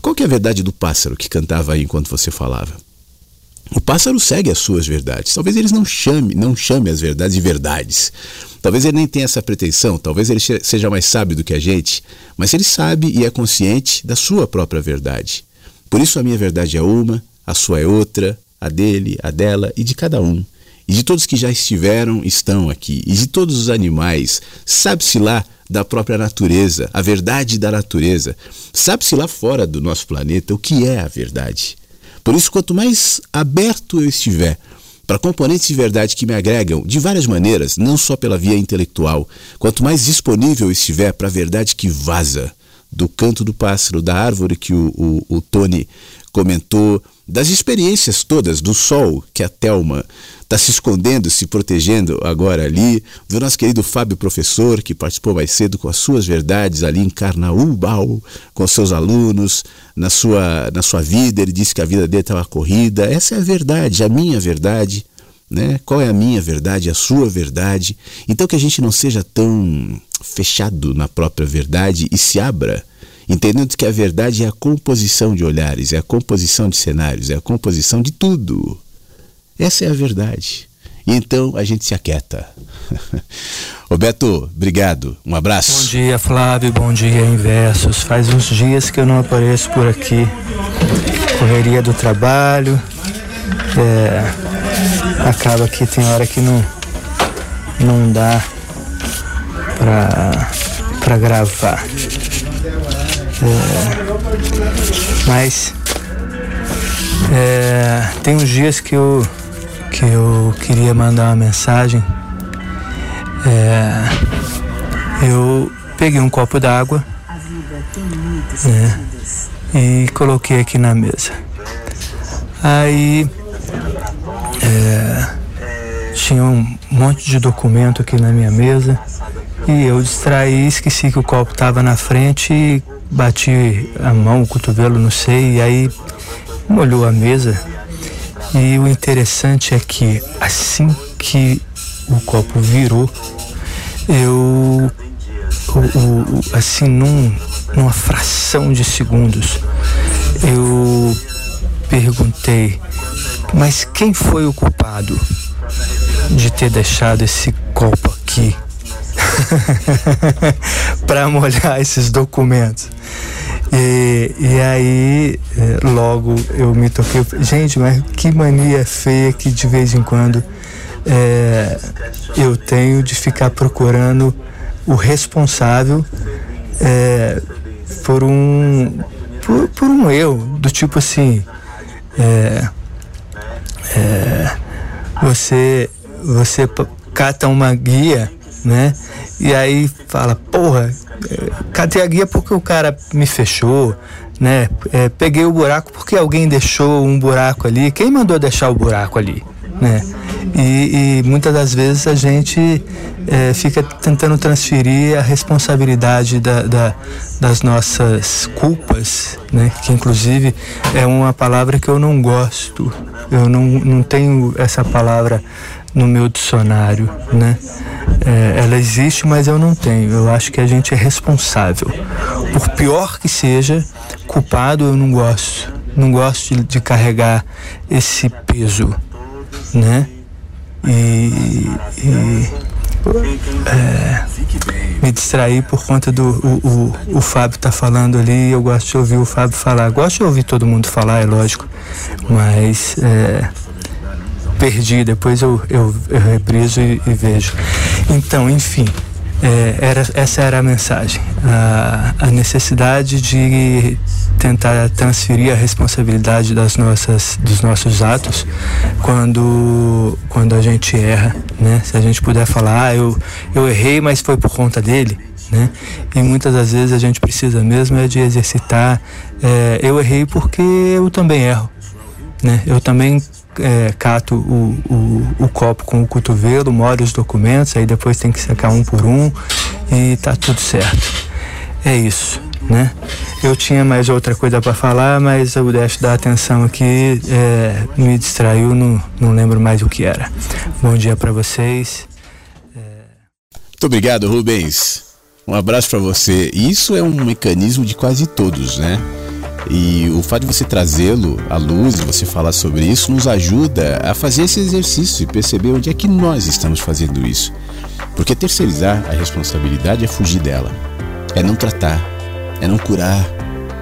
[SPEAKER 4] Qual que é a verdade do pássaro que cantava aí enquanto você falava? O pássaro segue as suas verdades. Talvez eles não chame, não chame as verdades de verdades. Talvez ele nem tenha essa pretensão, talvez ele seja mais sábio do que a gente, mas ele sabe e é consciente da sua própria verdade. Por isso a minha verdade é uma, a sua é outra, a dele, a dela e de cada um. E de todos que já estiveram, estão aqui. E de todos os animais, sabe-se lá da própria natureza, a verdade da natureza. Sabe-se lá fora do nosso planeta o que é a verdade. Por isso, quanto mais aberto eu estiver para componentes de verdade que me agregam de várias maneiras, não só pela via intelectual, quanto mais disponível eu estiver para a verdade que vaza do canto do pássaro, da árvore que o, o, o Tony comentou, das experiências todas do sol que a Telma está se escondendo, se protegendo agora ali, do nosso querido Fábio Professor, que participou mais cedo com as suas verdades ali em Carnaúbal, com seus alunos, na sua, na sua vida, ele disse que a vida dele estava corrida. Essa é a verdade, a minha verdade. Né? Qual é a minha verdade, a sua verdade? Então que a gente não seja tão fechado na própria verdade e se abra entendendo que a verdade é a composição de olhares, é a composição de cenários, é a composição de tudo. Essa é a verdade. Então a gente se aquieta. Roberto, obrigado. Um abraço.
[SPEAKER 9] Bom dia, Flávio. Bom dia, Inversos. Faz uns dias que eu não apareço por aqui. Correria do trabalho. É, acaba que tem hora que não, não dá pra gravar. É, mas é, tem uns dias que eu, que eu queria mandar uma mensagem. É, eu peguei um copo d'água né, e coloquei aqui na mesa. Aí é, tinha um monte de documento aqui na minha mesa e eu distraí, esqueci que o copo estava na frente e bati a mão, o cotovelo, não sei, e aí molhou a mesa. E o interessante é que assim que o copo virou, eu, o, o, assim, num, numa fração de segundos, eu perguntei, mas quem foi o culpado de ter deixado esse copo aqui para molhar esses documentos? E, e aí, é, logo eu me toquei. Gente, mas que mania feia que de vez em quando é, eu tenho de ficar procurando o responsável é, por um por, por, um eu, do tipo assim. É, é, você, você cata uma guia, né? E aí fala, porra, catei a guia porque o cara me fechou, né? É, peguei o buraco porque alguém deixou um buraco ali. Quem mandou deixar o buraco ali, né? E, e muitas das vezes a gente é, fica tentando transferir a responsabilidade da, da, das nossas culpas, né? Que inclusive é uma palavra que eu não gosto. Eu não, não tenho essa palavra no meu dicionário, né? É, ela existe, mas eu não tenho. Eu acho que a gente é responsável. Por pior que seja, culpado eu não gosto. Não gosto de, de carregar esse peso, né? E, e é, me distrair por conta do o, o, o Fábio tá falando ali. Eu gosto de ouvir o Fábio falar. Gosto de ouvir todo mundo falar, é lógico, mas é, perdi, depois eu, eu, eu repriso e, e, vejo. Então, enfim, é, era, essa era a mensagem. A, a, necessidade de tentar transferir a responsabilidade das nossas, dos nossos atos quando, quando a gente erra. Né? Se a gente puder falar, ah, eu, eu errei, mas foi por conta dele. Né? E muitas das vezes a gente precisa mesmo é de exercitar. É, eu errei porque eu também erro. Né? Eu também é, cato o, o, o, copo com o cotovelo, molho os documentos, aí depois tem que secar um por um e tá tudo certo. É isso, né? Eu tinha mais outra coisa para falar, mas o déficit da atenção aqui é, me distraiu, não, não lembro mais o que era. Bom dia para vocês.
[SPEAKER 4] É... Muito obrigado, Rubens. Um abraço para você. Isso é um mecanismo de quase todos, né? E o fato de você trazê-lo à luz, você falar sobre isso, nos ajuda a fazer esse exercício e perceber onde é que nós estamos fazendo isso. Porque terceirizar a responsabilidade é fugir dela, é não tratar, é não curar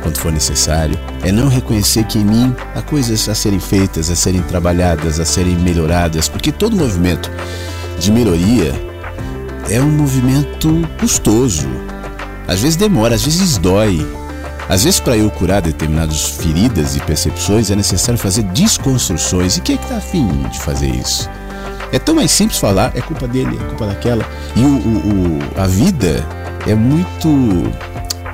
[SPEAKER 4] quando for necessário, é não reconhecer que em mim há coisas a serem feitas, a serem trabalhadas, a serem melhoradas, porque todo movimento de melhoria é um movimento custoso. Às vezes demora, às vezes dói, às vezes, para eu curar determinadas feridas e percepções, é necessário fazer desconstruções. E quem é que está afim de fazer isso? É tão mais simples falar, é culpa dele, é culpa daquela. E o, o, o a vida é muito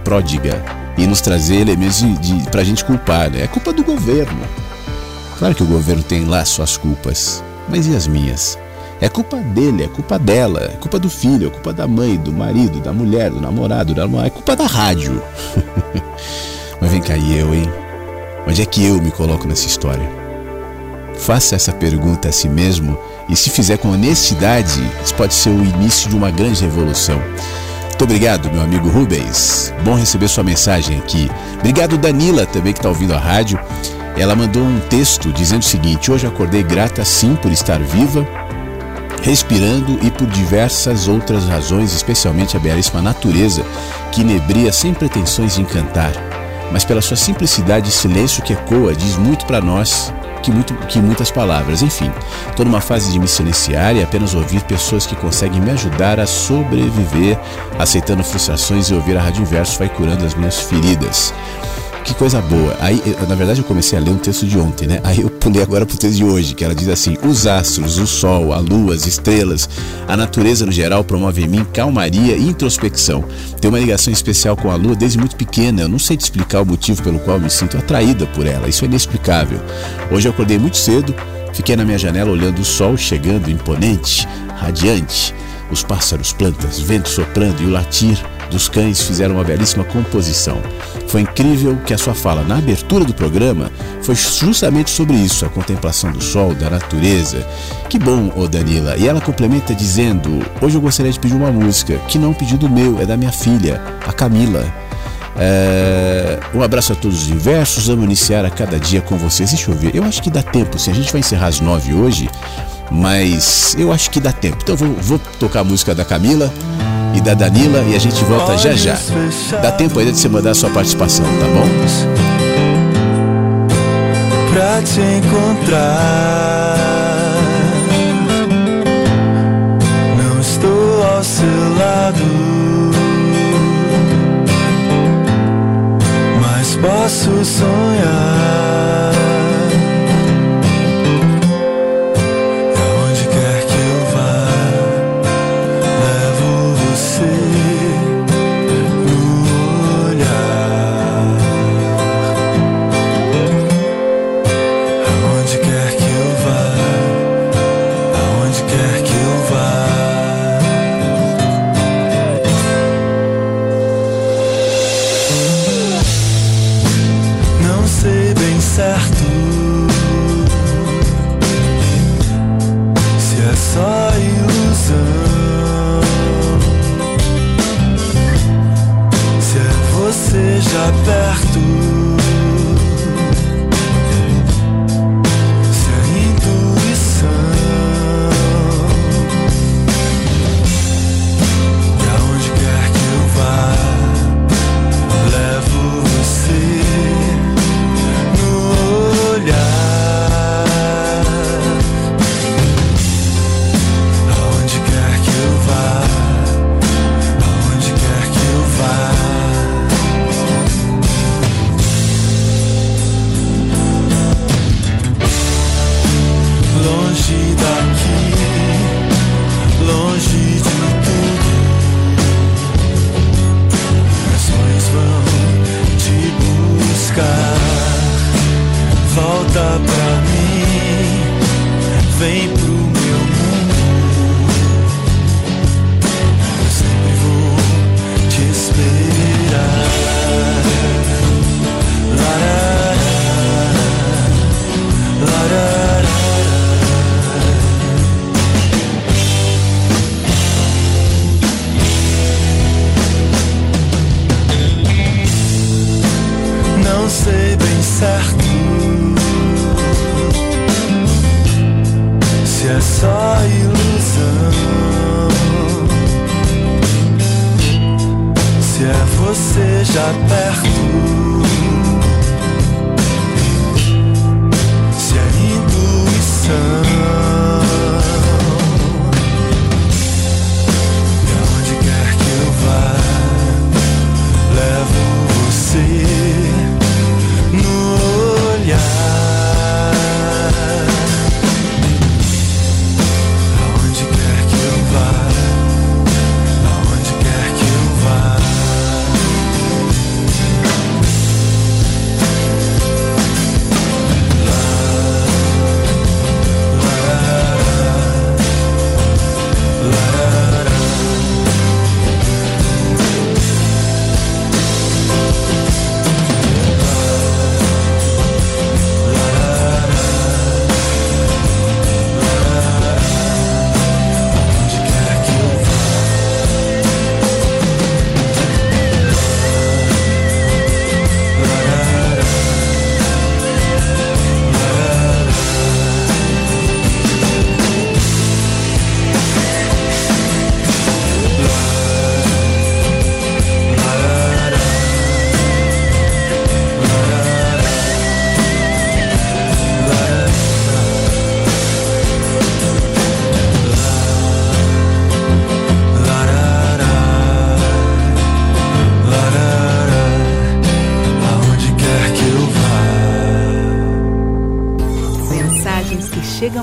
[SPEAKER 4] pródiga em nos trazer elementos de, de, para a gente culpar. Né? É culpa do governo. Claro que o governo tem lá suas culpas, mas e as minhas? É culpa dele, é culpa dela, é culpa do filho, é culpa da mãe, do marido, da mulher, do namorado, da namorada, é culpa da rádio. Mas vem cá, e eu, hein? Onde é que eu me coloco nessa história? Faça essa pergunta a si mesmo e, se fizer com honestidade, isso pode ser o início de uma grande revolução. Muito obrigado, meu amigo Rubens. Bom receber sua mensagem aqui. Obrigado, Danila, também que está ouvindo a rádio. Ela mandou um texto dizendo o seguinte: Hoje acordei grata sim por estar viva respirando e por diversas outras razões, especialmente a belíssima natureza que inebria sem pretensões de encantar, mas pela sua simplicidade e silêncio que ecoa, diz muito para nós que, muito, que muitas palavras. Enfim, estou numa fase de me silenciar e apenas ouvir pessoas que conseguem me ajudar a sobreviver, aceitando frustrações e ouvir a Rádio Inverso vai curando as minhas feridas que coisa boa. Aí, eu, na verdade, eu comecei a ler um texto de ontem, né? Aí eu pulei agora pro texto de hoje, que ela diz assim: os astros, o sol, a lua, as estrelas, a natureza no geral promove em mim calmaria e introspecção. Tenho uma ligação especial com a lua desde muito pequena. Eu não sei te explicar o motivo pelo qual me sinto atraída por ela. Isso é inexplicável. Hoje eu acordei muito cedo, fiquei na minha janela olhando o sol chegando imponente, radiante. Os pássaros, plantas, vento soprando e o latir dos cães fizeram uma belíssima composição. Foi incrível que a sua fala na abertura do programa foi justamente sobre isso, a contemplação do sol, da natureza. Que bom, ô Danila. E ela complementa dizendo: Hoje eu gostaria de pedir uma música, que não é um pedido meu, é da minha filha, a Camila. É... Um abraço a todos os diversos. Vamos iniciar a cada dia com vocês. Deixa eu ver. Eu acho que dá tempo. Se a gente vai encerrar às nove hoje, mas eu acho que dá tempo. Então vou, vou tocar a música da Camila e da Danila e a gente volta já já. Dá tempo ainda de você mandar a sua participação, tá bom?
[SPEAKER 2] Pra te encontrar, não estou ao seu lado, posso sonhar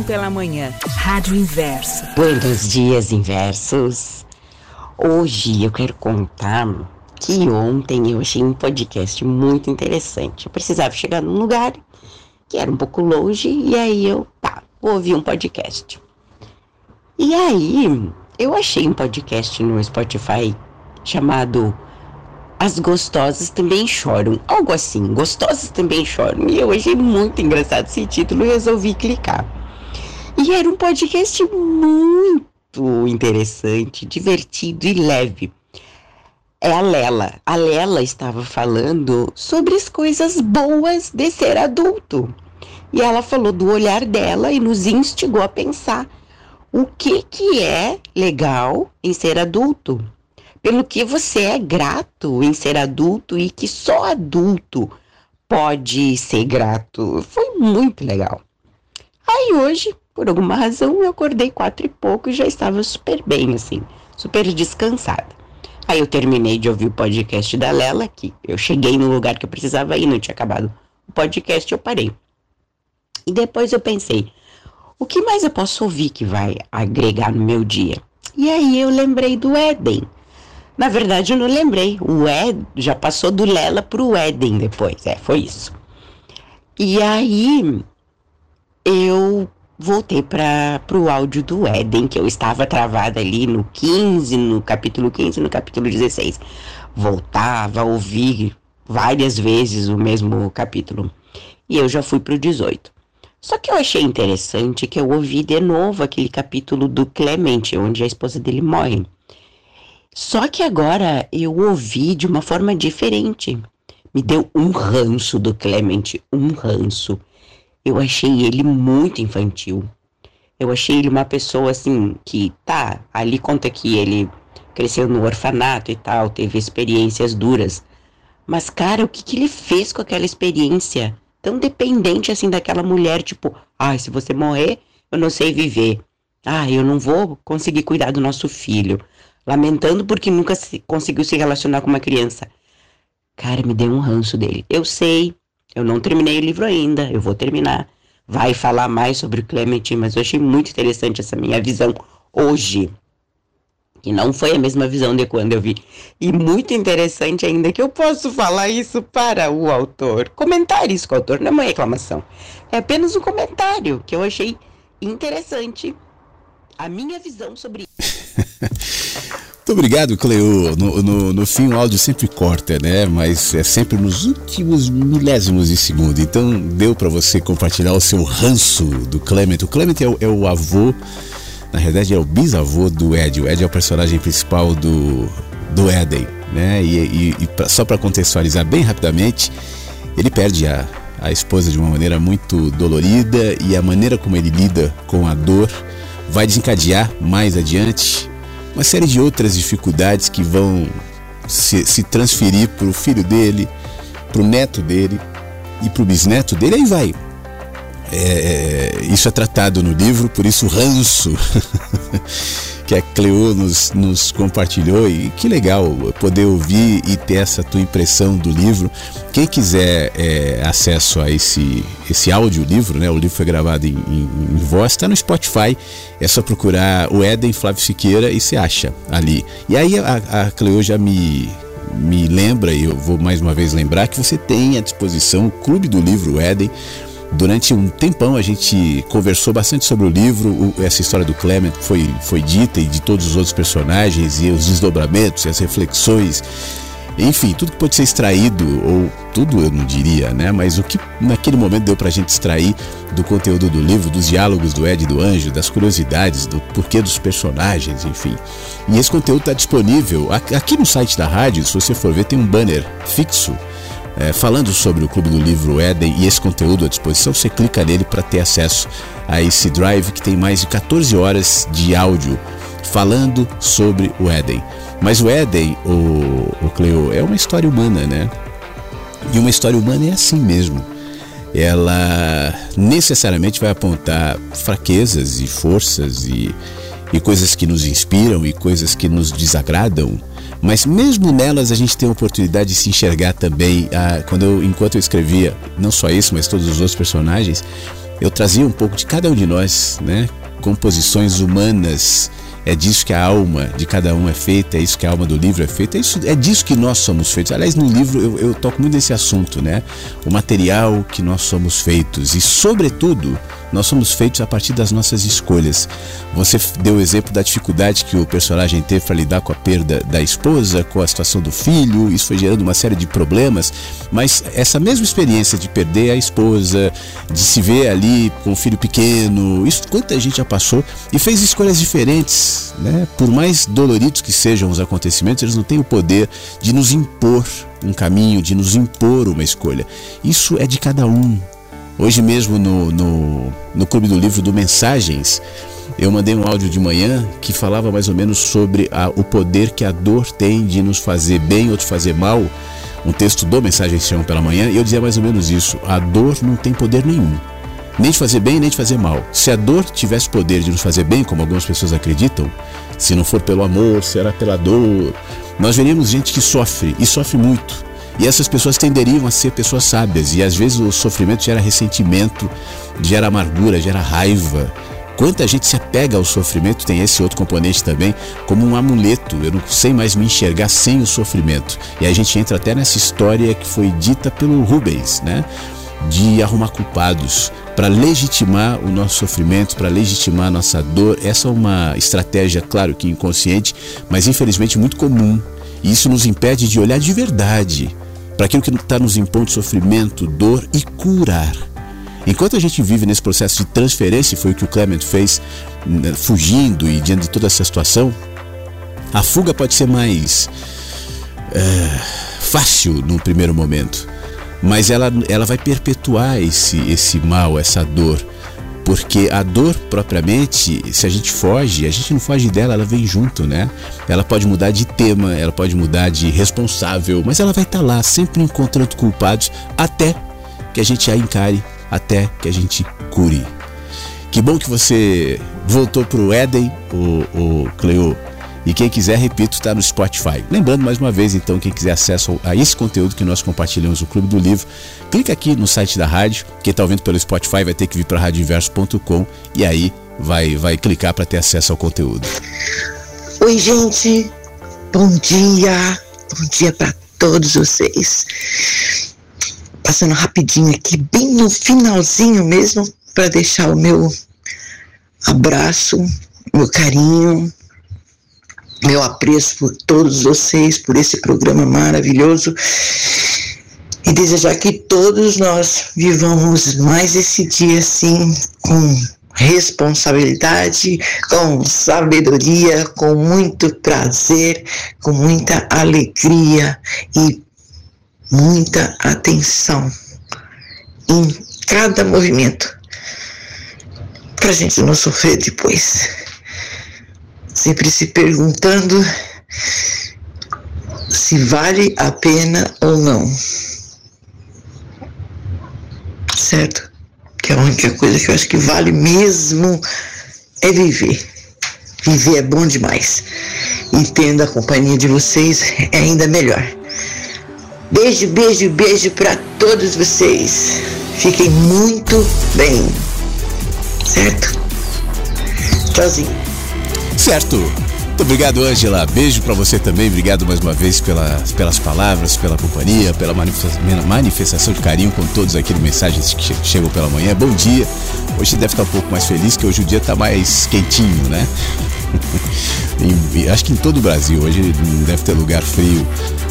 [SPEAKER 3] pela manhã. Rádio Inverso.
[SPEAKER 10] Buenos dias, Inversos. Hoje eu quero contar que ontem eu achei um podcast muito interessante. Eu precisava chegar num lugar que era um pouco longe e aí eu, tá, vou ouvir um podcast. E aí eu achei um podcast no Spotify chamado As Gostosas Também Choram. Algo assim, Gostosas Também Choram. E eu achei muito engraçado esse título e resolvi clicar. E era um podcast muito interessante, divertido e leve. É a Lela. A Lela estava falando sobre as coisas boas de ser adulto. E ela falou do olhar dela e nos instigou a pensar o que que é legal em ser adulto. Pelo que você é grato em ser adulto e que só adulto pode ser grato. Foi muito legal. Aí hoje por alguma razão, eu acordei quatro e pouco e já estava super bem, assim, super descansada. Aí eu terminei de ouvir o podcast da Lela, que eu cheguei no lugar que eu precisava ir, não tinha acabado o podcast, eu parei. E depois eu pensei, o que mais eu posso ouvir que vai agregar no meu dia? E aí eu lembrei do Éden. Na verdade, eu não lembrei. O Ed já passou do Lela pro Éden depois. É, foi isso. E aí eu voltei para o áudio do Éden, que eu estava travada ali no 15, no capítulo 15, no capítulo 16. Voltava a ouvir várias vezes o mesmo capítulo. E eu já fui para o 18. Só que eu achei interessante que eu ouvi de novo aquele capítulo do Clemente, onde a esposa dele morre. Só que agora eu ouvi de uma forma diferente. Me deu um ranço do Clemente, um ranço. Eu achei ele muito infantil. Eu achei ele uma pessoa assim que tá, ali conta que ele cresceu no orfanato e tal, teve experiências duras. Mas cara, o que que ele fez com aquela experiência? Tão dependente assim daquela mulher, tipo, ah, se você morrer, eu não sei viver. Ah, eu não vou conseguir cuidar do nosso filho. Lamentando porque nunca se, conseguiu se relacionar com uma criança. Cara, me deu um ranço dele. Eu sei, eu não terminei o livro ainda, eu vou terminar. Vai falar mais sobre o Clement, mas eu achei muito interessante essa minha visão hoje. Que não foi a mesma visão de quando eu vi. E muito interessante ainda que eu posso falar isso para o autor. Comentar isso com o autor, não é uma reclamação. É apenas um comentário que eu achei interessante. A minha visão sobre
[SPEAKER 4] isso. Muito obrigado, Cleo. No, no, no, fim, o áudio sempre corta, né? Mas é sempre nos últimos milésimos de segundo. Então, deu para você compartilhar o seu ranço do Clement. O Clement é o, é o, avô, na verdade, é o bisavô do Ed. O Ed é o personagem principal do, do Eden, né? E, e, e pra, só para contextualizar bem rapidamente, ele perde a, a esposa de uma maneira muito dolorida e a maneira como ele lida com a dor vai desencadear mais adiante uma série de outras dificuldades que vão se, se transferir para o filho dele, para o neto dele e para o bisneto dele, aí vai. É, isso é tratado no livro, por isso ranço que a Cleo nos, nos compartilhou e que legal poder ouvir e ter essa tua impressão do livro. Quem quiser é, acesso a esse, esse audiolivro, né? O livro foi gravado em, em, em voz, está no Spotify. É só procurar o Éden Flávio Siqueira e você acha ali. E aí a, a Cleo já me me lembra, e eu vou mais uma vez lembrar, que você tem à disposição o Clube do Livro Éden, Durante um tempão a gente conversou bastante sobre o livro, essa história do Clement foi, foi dita e de todos os outros personagens e os desdobramentos e as reflexões. Enfim, tudo que pode ser extraído, ou tudo eu não diria, né? Mas o que naquele momento deu pra gente extrair do conteúdo do livro, dos diálogos do Ed e do Anjo, das curiosidades, do porquê dos personagens, enfim. E esse conteúdo está disponível aqui no site da rádio, se você for ver, tem um banner fixo é, falando sobre o Clube do Livro Éden e esse conteúdo à disposição, você clica nele para ter acesso a esse drive que tem mais de 14 horas de áudio falando sobre o Éden. Mas o Éden, o, o Cleo, é uma história humana, né? E uma história humana é assim mesmo. Ela necessariamente vai apontar fraquezas e forças e, e coisas que nos inspiram e coisas que nos desagradam mas mesmo nelas a gente tem a oportunidade de se enxergar também. Ah, quando eu, enquanto eu escrevia, não só isso, mas todos os outros personagens, eu trazia um pouco de cada um de nós, né? Composições humanas. É disso que a alma de cada um é feita, é isso que a alma do livro é feita, é, isso, é disso que nós somos feitos. Aliás, no livro eu, eu toco muito nesse assunto, né? O material que nós somos feitos e, sobretudo, nós somos feitos a partir das nossas escolhas. Você deu o exemplo da dificuldade que o personagem teve para lidar com a perda da esposa, com a situação do filho, isso foi gerando uma série de problemas, mas essa mesma experiência de perder a esposa, de se ver ali com o filho pequeno, isso quanta gente já passou e fez escolhas diferentes, né? Por mais doloridos que sejam os acontecimentos, eles não têm o poder de nos impor um caminho, de nos impor uma escolha. Isso é de cada um. Hoje mesmo no, no, no Clube do Livro do Mensagens, eu mandei um áudio de manhã que falava mais ou menos sobre a, o poder que a dor tem de nos fazer bem ou de fazer mal. Um texto do Mensagens Chão pela manhã, e eu dizia mais ou menos isso: a dor não tem poder nenhum, nem de fazer bem nem de fazer mal. Se a dor tivesse poder de nos fazer bem, como algumas pessoas acreditam, se não for pelo amor, será pela dor, nós veríamos gente que sofre e sofre muito e essas pessoas tenderiam a ser pessoas sábias. E às vezes o sofrimento gera ressentimento, gera amargura, gera raiva. Quanta gente se apega ao sofrimento, tem esse outro componente também, como um amuleto. Eu não sei mais me enxergar sem o sofrimento. E a gente entra até nessa história que foi dita pelo Rubens, né? De arrumar culpados para legitimar o nosso sofrimento, para legitimar a nossa dor. Essa é uma estratégia, claro que inconsciente, mas infelizmente muito comum. E isso nos impede de olhar de verdade para aquilo que está nos impondo sofrimento, dor e curar. Enquanto a gente vive nesse processo de transferência, foi o que o Clement fez, né, fugindo e diante de toda essa situação, a fuga pode ser mais é, fácil num primeiro momento, mas ela, ela vai perpetuar esse, esse mal, essa dor. Porque a dor propriamente, se a gente foge, a gente não foge dela, ela vem junto, né? Ela pode mudar de tema, ela pode mudar de responsável, mas ela vai estar tá lá, sempre encontrando culpados, até que a gente a encare, até que a gente cure. Que bom que você voltou pro Éden, o, o Cleo. E quem quiser, repito, está no Spotify. Lembrando mais uma vez, então, quem quiser acesso a esse conteúdo que nós compartilhamos no Clube do Livro, clica aqui no site da rádio. Quem está ouvindo pelo Spotify vai ter que vir para radioinverso.com e aí vai, vai clicar para ter acesso ao conteúdo.
[SPEAKER 11] Oi, gente. Bom dia. Bom dia para todos vocês. Passando rapidinho aqui, bem no finalzinho mesmo, para deixar o meu abraço, meu carinho, meu apreço por todos vocês, por esse programa maravilhoso. E desejar que todos nós vivamos mais esse dia assim com responsabilidade, com sabedoria, com muito prazer, com muita alegria e muita atenção em cada movimento. Para a gente não sofrer depois sempre se perguntando se vale a pena ou não. Certo? Que a única coisa que eu acho que vale mesmo é viver. Viver é bom demais. E tendo a companhia de vocês é ainda melhor. Beijo, beijo, beijo para todos vocês. Fiquem muito bem. Certo? Tchauzinho.
[SPEAKER 4] Certo. Muito obrigado, Ângela. Beijo para você também. Obrigado mais uma vez pela, pelas palavras, pela companhia, pela manifestação de carinho com todos aqui no Mensagens que chegam pela manhã. Bom dia. Hoje deve estar um pouco mais feliz, que hoje o dia está mais quentinho, né? acho que em todo o Brasil hoje não deve ter lugar frio.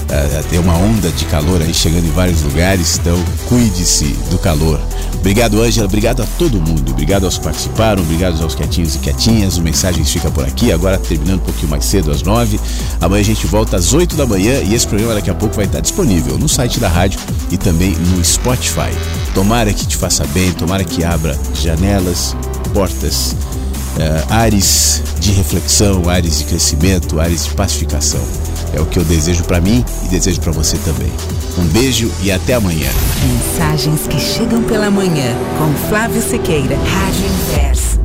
[SPEAKER 4] Uh, tem uma onda de calor aí chegando em vários lugares, então cuide-se do calor. Obrigado, Ângela. Obrigado a todo mundo. Obrigado aos que participaram. Obrigado aos quietinhos e quietinhas. O Mensagens fica por aqui. Agora terminando um pouquinho mais cedo, às nove. Amanhã a gente volta às oito da manhã e esse programa daqui a pouco vai estar disponível no site da rádio e também no Spotify. Tomara que te faça bem, tomara que abra janelas, portas, uh, ares de reflexão, ares de crescimento, ares de pacificação. É o que eu desejo para mim e desejo para você também. Um beijo e até amanhã.
[SPEAKER 3] Mensagens que chegam pela manhã com Flávio Sequeira, Rádio Inverno.